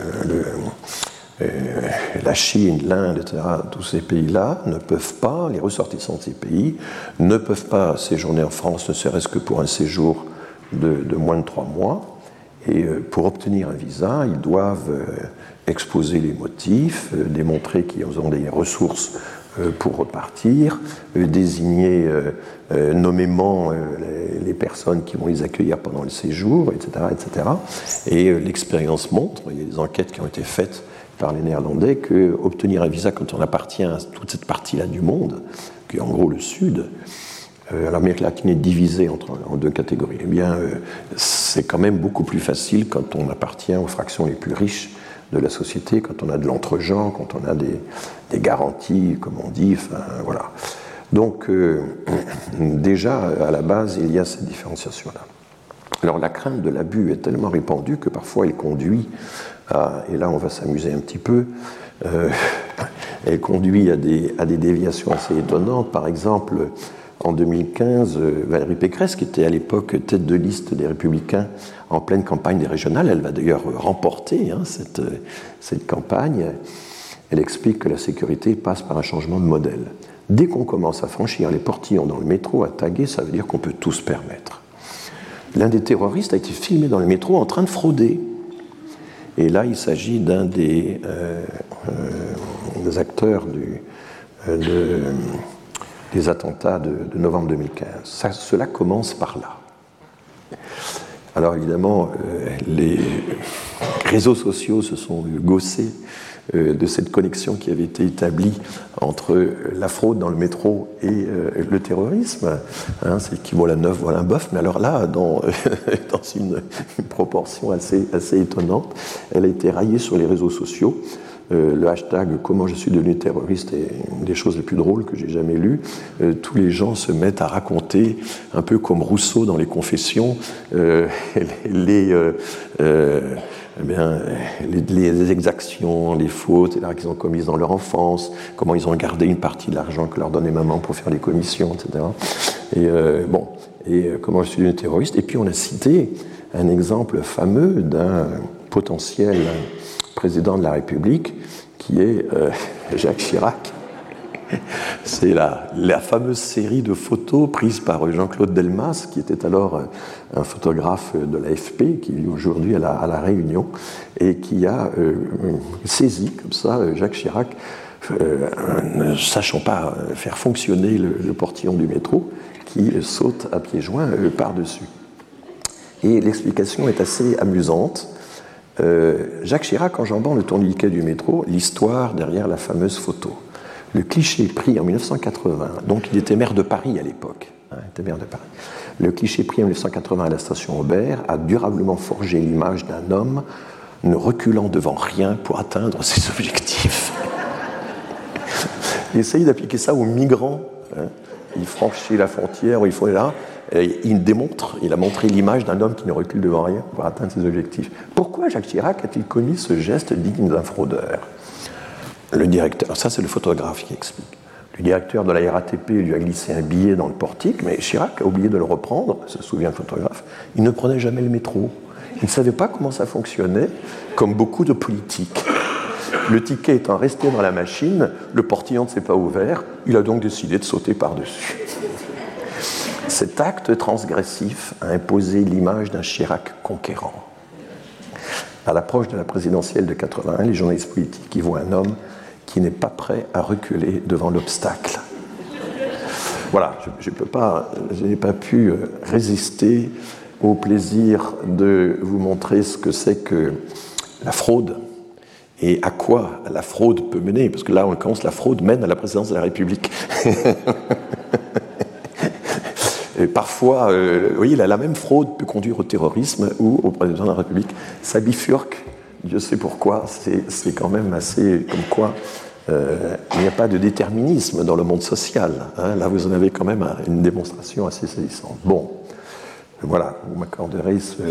euh, la Chine, l'Inde, etc. Tous ces pays-là ne peuvent pas, les ressortissants de ces pays, ne peuvent pas séjourner en France, ne serait-ce que pour un séjour de, moins de trois mois. Et pour obtenir un visa, ils doivent exposer les motifs, démontrer qu'ils ont des ressources pour repartir, euh, désigner euh, nommément les personnes qui vont les accueillir pendant le séjour, etc. etc. Et l'expérience montre, il y a des enquêtes qui ont été faites par les Néerlandais, que obtenir un visa quand on appartient à toute cette partie-là du monde, qui est en gros le Sud, l'Amérique latine est divisée entre, en deux catégories. Eh bien, c'est quand même beaucoup plus facile quand on appartient aux fractions les plus riches de la société, quand on a de l'entre-genre, quand on a des, garanties, comme on dit, voilà. Donc, euh, déjà, à la base, il y a cette différenciation-là. Alors, la crainte de l'abus est tellement répandue que parfois elle conduit à, et là on va s'amuser un petit peu, euh, elle conduit à des déviations assez étonnantes. Par exemple, en 2015, euh, Valérie Pécresse, qui était à l'époque tête de liste des Républicains en pleine campagne des régionales, elle va d'ailleurs remporter hein, cette, cette campagne, elle explique que la sécurité passe par un changement de modèle. Dès qu'on commence à franchir les portillons dans le métro, à taguer, ça veut dire qu'on peut tout se permettre. L'un des terroristes a été filmé dans le métro en train de frauder. Et là, il s'agit d'un des, euh, euh, acteurs du, des attentats de, novembre 2015. cela commence par là. Alors évidemment, euh, les réseaux sociaux se sont gossés euh, de cette connexion qui avait été établie entre la fraude dans le métro et euh, le terrorisme. Hein, c'est qui vaut la neuf, voilà un bœuf. Mais alors là, dans, dans une, une, proportion assez, assez étonnante, elle a été raillée sur les réseaux sociaux. Euh, le hashtag Comment je suis devenu terroriste est une des choses les plus drôles que j'ai jamais lues. Euh, tous les gens se mettent à raconter, un peu comme Rousseau dans les Confessions, euh, les, eh bien, les, exactions, les fautes qu'ils ont commises dans leur enfance, comment ils ont gardé une partie de l'argent que leur donnait maman pour faire les commissions, etc. Et bon, et comment je suis devenu terroriste. Et puis on a cité un exemple fameux d'un potentiel président de la République, qui est euh, Jacques Chirac. C'est la, fameuse série de photos prises par Jean-Claude Delmas, qui était alors euh, un photographe de l'AFP, qui vit aujourd'hui à la, à la, Réunion, et qui a euh, saisi comme ça Jacques Chirac, ne sachant pas faire fonctionner le, le, portillon du métro, qui saute à pieds joints par-dessus. Et l'explication est assez amusante. Euh, Jacques Chirac enjambant le tourniquet du métro, l'histoire derrière la fameuse photo. Le cliché pris en 1980, donc il était maire de Paris à l'époque, hein. Le cliché pris en 1980 à la station Aubert a durablement forgé l'image d'un homme ne reculant devant rien pour atteindre ses objectifs. Essayez d'appliquer ça aux migrants. Hein. Ils franchissent la frontière, ils font là. Il démontre, il a montré l'image d'un homme qui ne recule devant rien pour atteindre ses objectifs. Pourquoi Jacques Chirac a-t-il commis ce geste digne d'un fraudeur? Le directeur, ça c'est le photographe qui explique. Le directeur de la RATP lui a glissé un billet dans le portique, mais Chirac a oublié de le reprendre, se souvient le photographe. Il ne prenait jamais le métro. Il ne savait pas comment ça fonctionnait, comme beaucoup de politiques. Le ticket étant resté dans la machine, le portillon ne s'est pas ouvert, il a donc décidé de sauter par-dessus. Cet acte transgressif a imposé l'image d'un Chirac conquérant. À l'approche de la présidentielle de 81, les journalistes politiques y voient un homme qui n'est pas prêt à reculer devant l'obstacle. Voilà, je, je n'ai pas pu euh, résister au plaisir de vous montrer ce que c'est que la fraude et à quoi la fraude peut mener, parce que là, en l'occurrence, la fraude mène à la présidence de la République. et parfois, euh, voyez, la même fraude peut conduire au terrorisme ou au président de la République. Ça bifurque, Dieu sait pourquoi, c'est quand même assez comme quoi euh, il n'y a pas de déterminisme dans le monde social. Hein. Là, vous en avez quand même une démonstration assez saisissante. Bon, voilà, vous m'accorderez ce.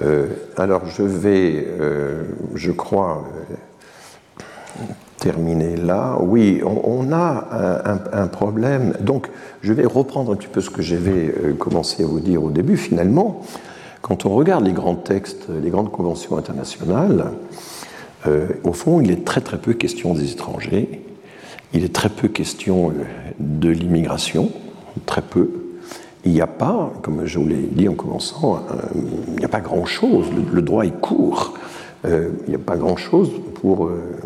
Euh, alors je vais, euh, je crois, euh, terminer là. Oui, on, a un, problème. Donc je vais reprendre un petit peu ce que j'avais commencé à vous dire au début. Finalement, quand on regarde les grands textes, les grandes conventions internationales, au fond, il est très très peu question des étrangers. Il est très peu question de l'immigration, très peu il n'y a pas, comme je vous l'ai dit en commençant, euh, il n'y a pas grand-chose. Le, droit est court. Euh, il n'y a pas grand-chose pour, euh,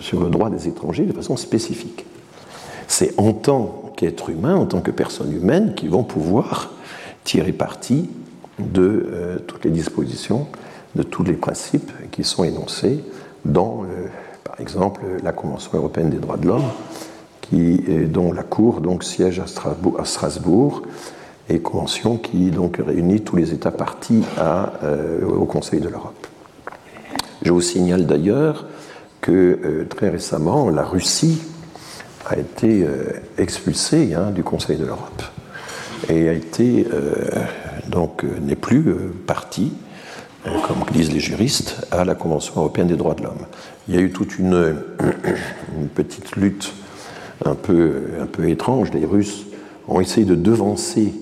sur le droit des étrangers de façon spécifique. C'est en tant qu'être humain, en tant que personne humaine, qu'ils vont pouvoir tirer parti de toutes les dispositions, de tous les principes qui sont énoncés dans, par exemple, la Convention européenne des droits de l'homme, dont la Cour donc, siège à Strasbourg, et convention qui donc réunit tous les États partis euh, au Conseil de l'Europe. Je vous signale d'ailleurs que euh, très récemment, la Russie a été euh, expulsée hein, du Conseil de l'Europe et a été donc n'est plus partie, comme disent les juristes, à la Convention européenne des droits de l'homme. Il y a eu toute une, petite lutte un peu, étrange. Les Russes ont essayé de devancer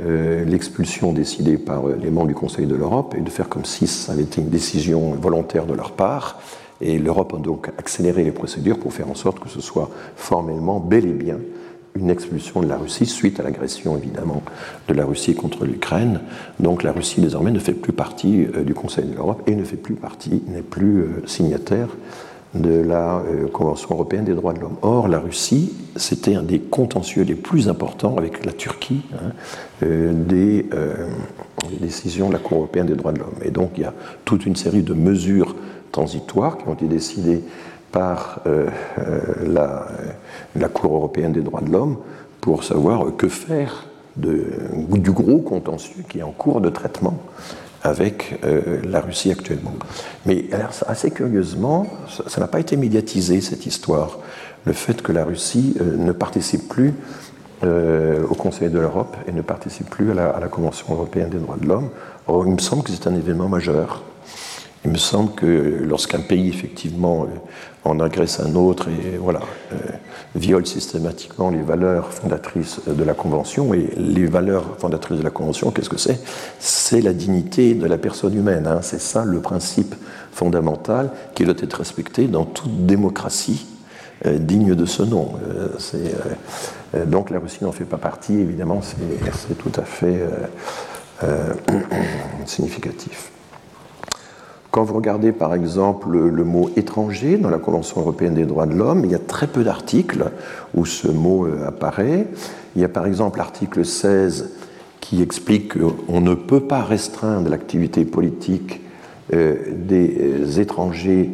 euh, l'expulsion décidée par euh, les membres du Conseil de l'Europe et de faire comme si ça avait été une décision volontaire de leur part. Et l'Europe a donc accéléré les procédures pour faire en sorte que ce soit formellement, bel et bien, une expulsion de la Russie suite à l'agression évidemment de la Russie contre l'Ukraine. Donc la Russie désormais ne fait plus partie euh, du Conseil de l'Europe et ne fait plus partie, n'est plus signataire de la euh, Convention européenne des droits de l'homme. Or, la Russie, c'était un des contentieux les plus importants avec la Turquie hein, euh, des, euh, décisions de la Cour européenne des droits de l'homme. Et donc, il y a toute une série de mesures transitoires qui ont été décidées par la, la, Cour européenne des droits de l'homme pour savoir que faire du gros contentieux qui est en cours de traitement avec euh, la Russie actuellement. Mais assez curieusement, ça n'a pas été médiatisé, cette histoire. Le fait que la Russie euh, ne participe plus euh, au Conseil de l'Europe et ne participe plus à la, à la, Convention européenne des droits de l'homme. Il me semble que c'est un événement majeur. Il me semble que lorsqu'un pays, effectivement, en agresse un autre et voilà, euh, viole systématiquement les valeurs fondatrices de la Convention. Et les valeurs fondatrices de la Convention, qu'est-ce que c'est? C'est la dignité de la personne humaine. Hein. C'est ça le principe fondamental qui doit être respecté dans toute démocratie euh, digne de ce nom. Euh, donc la Russie n'en fait pas partie, évidemment, c'est tout à fait significatif. Quand vous regardez par exemple le mot étranger dans la Convention européenne des droits de l'homme, il y a très peu d'articles où ce mot euh, apparaît. Il y a par exemple l'article 16 qui explique qu'on ne peut pas restreindre l'activité politique euh, des euh, étrangers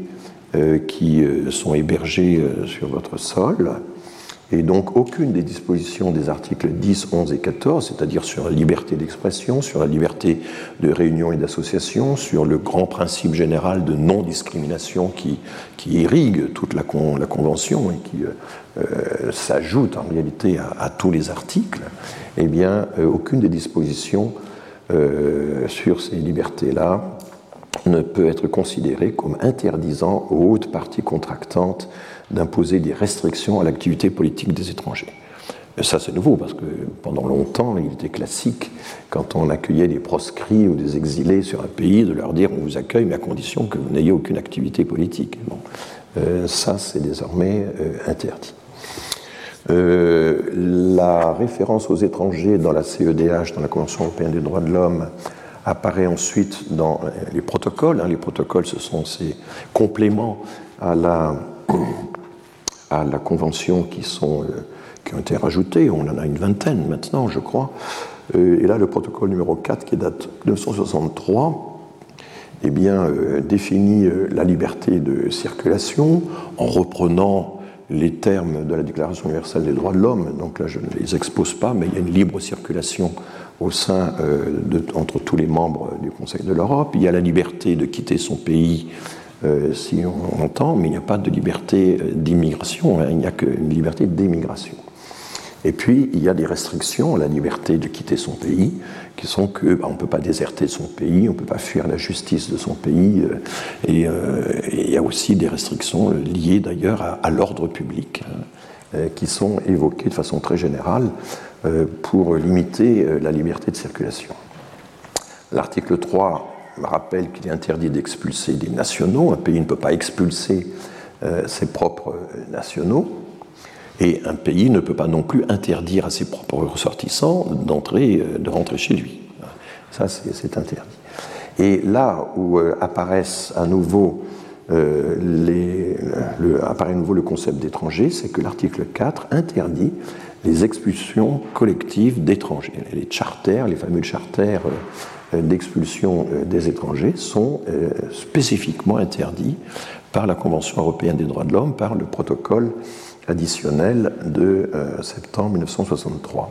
qui sont hébergés sur votre sol. Et donc aucune des dispositions des articles 10, 11 et 14, c'est-à-dire sur la liberté d'expression, sur la liberté de réunion et d'association, sur le grand principe général de non-discrimination qui, irrigue toute la, Convention et qui euh, s'ajoute en réalité à, à, tous les articles, eh bien euh, aucune des dispositions euh, sur ces libertés-là ne peut être considérée comme interdisant aux hautes parties contractantes d'imposer des restrictions à l'activité politique des étrangers. Ça, c'est nouveau, parce que pendant longtemps, il était classique, quand on accueillait des proscrits ou des exilés sur un pays, de leur dire on vous accueille, mais à condition que vous n'ayez aucune activité politique. Bon. Euh, ça, c'est désormais euh, interdit. Euh, la référence aux étrangers dans la CEDH, dans la Convention européenne des droits de l'homme, apparaît ensuite dans les protocoles. Hein. Les protocoles, ce sont ces compléments à la à la Convention qui, sont, euh, qui ont été rajoutés. On en a une vingtaine maintenant, je crois. Euh, et là, le protocole numéro 4, qui date de 1963, eh bien, euh, définit la liberté de circulation en reprenant les termes de la Déclaration universelle des droits de l'homme. Donc là, je ne les expose pas, mais il y a une libre circulation au sein de, entre tous les membres du Conseil de l'Europe. Il y a la liberté de quitter son pays euh, si on entend, mais il n'y a pas de liberté euh, d'immigration, hein, il n'y a qu'une liberté d'émigration. Et puis, il y a des restrictions à la liberté de quitter son pays, qui sont que bah, on ne peut pas déserter son pays, on ne peut pas fuir la justice de son pays, euh, et, il y a aussi des restrictions liées d'ailleurs à, l'ordre public, hein, qui sont évoquées de façon très générale pour limiter la liberté de circulation. L'article 3 rappelle qu'il est interdit d'expulser des nationaux. Un pays ne peut pas expulser euh, ses propres nationaux. Et un pays ne peut pas non plus interdire à ses propres ressortissants d'entrer, euh, de rentrer chez lui. Ça, c'est interdit. Et là où euh, apparaissent à nouveau les, le, apparaît à nouveau le concept d'étranger, c'est que l'article 4 interdit les expulsions collectives d'étrangers. Les charters, les fameux charters euh, d'expulsion euh, des étrangers sont euh, spécifiquement interdits par la Convention européenne des droits de l'homme, par le protocole additionnel de septembre 1963.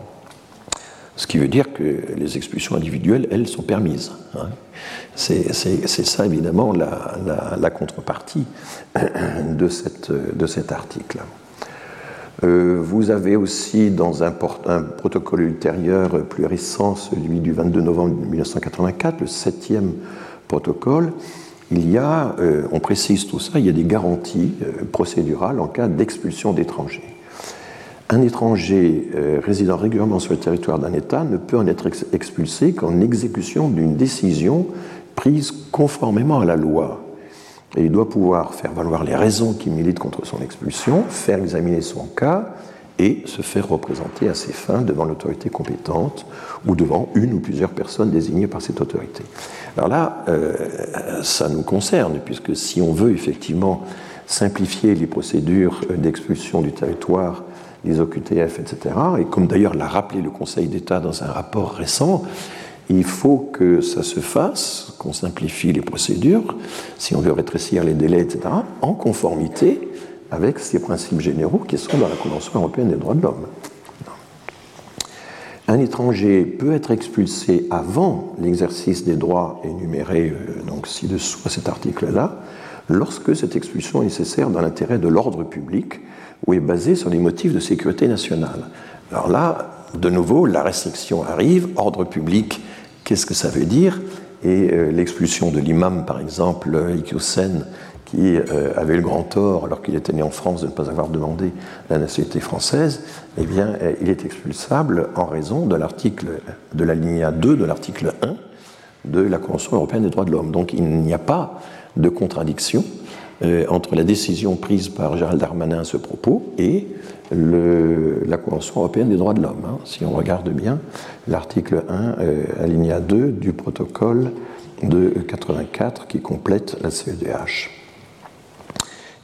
Ce qui veut dire que les expulsions individuelles, elles, sont permises. Hein. C'est ça, évidemment, la, contrepartie de cet article. Euh, vous avez aussi dans un, protocole ultérieur plus récent, celui du 22 novembre 1984, le septième protocole, il y a, euh, on précise tout ça, il y a des garanties euh, procédurales en cas d'expulsion d'étrangers. Un étranger résidant régulièrement sur le territoire d'un État ne peut en être expulsé qu'en exécution d'une décision prise conformément à la loi et il doit pouvoir faire valoir les raisons qui militent contre son expulsion, faire examiner son cas et se faire représenter à ses fins devant l'autorité compétente ou devant une ou plusieurs personnes désignées par cette autorité. Alors là, euh, ça nous concerne, puisque si on veut effectivement simplifier les procédures d'expulsion du territoire, les OQTF, etc., et comme d'ailleurs l'a rappelé le Conseil d'État dans un rapport récent, il faut que ça se fasse, qu'on simplifie les procédures, si on veut rétrécir les délais, etc., en conformité avec ces principes généraux qui sont dans la Convention européenne des droits de l'homme. Un étranger peut être expulsé avant l'exercice des droits énumérés euh, donc ci-dessous à cet article-là, lorsque cette expulsion est nécessaire dans l'intérêt de l'ordre public ou est basée sur des motifs de sécurité nationale. Alors là, de nouveau, la restriction arrive, ordre public Qu'est-ce que ça veut dire? Et euh, l'expulsion de l'imam, par exemple, Iqiyusen, qui euh, avait le grand tort, alors qu'il était né en France, de ne pas avoir demandé la nationalité française, eh bien, euh, il est expulsable en raison de l'article, de la ligne 2 de l'article 1 de la Convention européenne des droits de l'homme. Donc il n'y a pas de contradiction entre la décision prise par Gérald Darmanin à ce propos et la Convention européenne des droits de l'homme. Hein. Si on regarde bien l'article 1, euh, alinéa 2 du protocole de 84 qui complète la CEDH.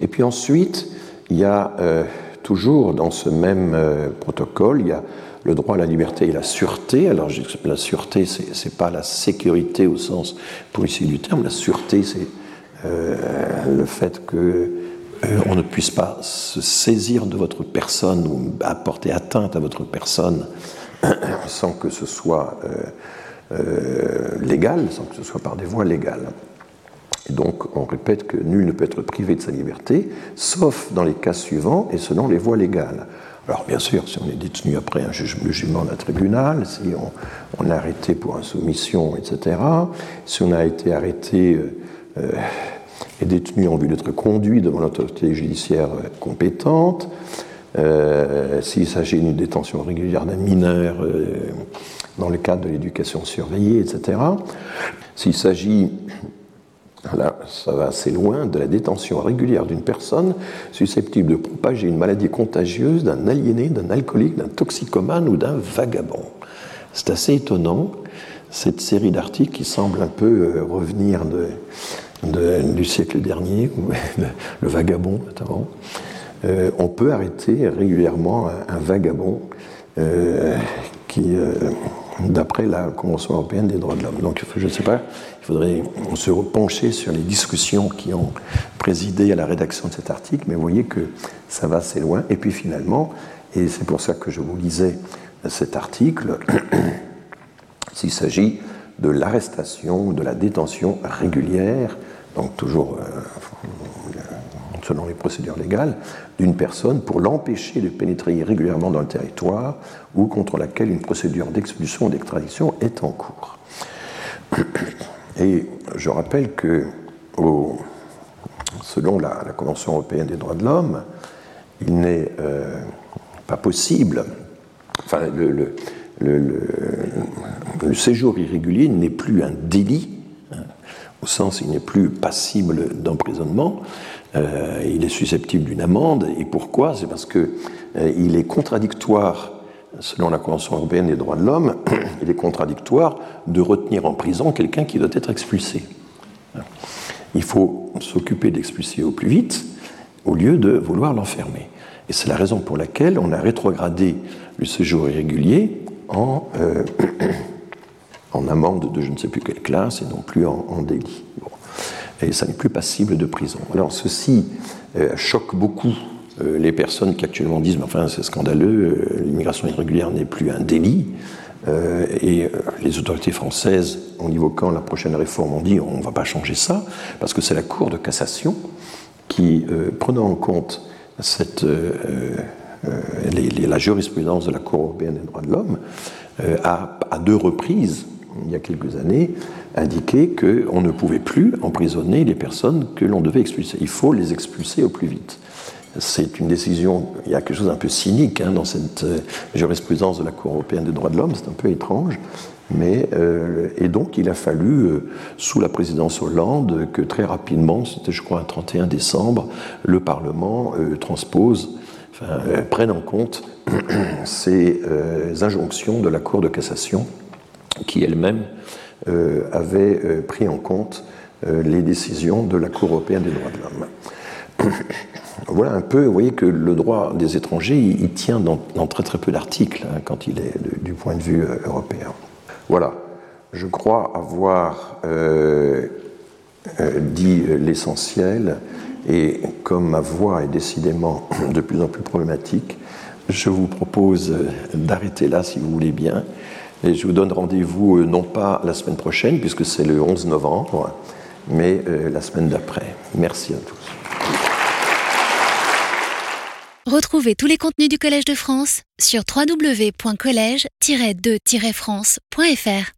Et puis ensuite, il y a euh, toujours dans ce même euh, protocole, il y a le droit à la liberté et la sûreté. Alors la sûreté, c'est n'est pas la sécurité au sens policier du terme, la sûreté, c'est le fait que on ne puisse pas se saisir de votre personne ou apporter atteinte à votre personne sans que ce soit légal, sans que ce soit par des voies légales. Donc, on répète que nul ne peut être privé de sa liberté, sauf dans les cas suivants et selon les voies légales. Alors, bien sûr, si on est détenu après un jugement d'un tribunal, si on, est arrêté pour insoumission, etc., si on a été arrêté euh, euh, et détenu en vue d'être conduit devant l'autorité judiciaire compétente, euh, s'il s'agit d'une détention régulière d'un mineur dans le cadre de l'éducation surveillée, etc., s'il s'agit Là, ça va assez loin de la détention régulière d'une personne susceptible de propager une maladie contagieuse d'un aliéné, d'un alcoolique, d'un toxicomane ou d'un vagabond. C'est assez étonnant, cette série d'articles qui semble un peu euh, du siècle dernier, le vagabond notamment. Euh, on peut arrêter régulièrement un, vagabond euh, qui d'après la Convention européenne des droits de l'homme. Donc je ne sais pas, il faudrait se repencher sur les discussions qui ont présidé à la rédaction de cet article, mais vous voyez que ça va assez loin. Et puis finalement, et c'est pour ça que je vous lisais cet article, s'il s'agit de l'arrestation ou de la détention régulière, donc toujours euh, selon les procédures légales, d'une personne pour l'empêcher de pénétrer irrégulièrement dans le territoire ou contre laquelle une procédure d'expulsion ou d'extradition est en cours. Et je rappelle que, selon la, Convention européenne des droits de l'homme, il n'est euh, pas possible, enfin, le, le séjour irrégulier n'est plus un délit, hein, au sens il n'est plus passible d'emprisonnement, euh, il est susceptible d'une amende. Et pourquoi? C'est parce qu'il euh, est contradictoire, selon la Convention européenne des droits de l'homme, il est contradictoire de retenir en prison quelqu'un qui doit être expulsé. Il faut s'occuper d'expulser au plus vite au lieu de vouloir l'enfermer. Et c'est la raison pour laquelle on a rétrogradé le séjour irrégulier en, euh, en amende de je ne sais plus quelle classe et non plus en, délit et ça n'est plus passible de prison. Alors ceci euh, choque beaucoup euh, les personnes qui actuellement disent mais enfin c'est scandaleux, l'immigration irrégulière n'est plus un délit. et les autorités françaises, en évoquant la prochaine réforme, ont dit on ne va pas changer ça, parce que c'est la Cour de cassation qui, prenant en compte cette, la jurisprudence de la Cour européenne des droits de l'homme, a à deux reprises il y a quelques années, indiqué qu'on ne pouvait plus emprisonner les personnes que l'on devait expulser. Il faut les expulser au plus vite. C'est une décision, il y a quelque chose d'un peu cynique hein, dans cette euh, jurisprudence de la Cour européenne des droits de l'homme, c'est un peu étrange. Mais, euh, et donc il a fallu, euh, sous la présidence Hollande, que très rapidement, c'était je crois un 31 décembre, le Parlement transpose, enfin, prenne en compte ces injonctions de la Cour de cassation qui elle-même euh, avait euh, pris en compte euh, les décisions de la Cour européenne des droits de l'homme. voilà un peu, vous voyez que le droit des étrangers, il, tient dans, très très peu d'articles hein, quand il est du point de vue européen. Voilà, je crois avoir dit l'essentiel et comme ma voix est décidément de plus en plus problématique, je vous propose d'arrêter là si vous voulez bien et je vous donne rendez-vous euh, non pas la semaine prochaine, puisque c'est le 11 novembre, mais euh, la semaine d'après. Merci à tous. Retrouvez tous les contenus du Collège de France sur www.colège-2-france.fr.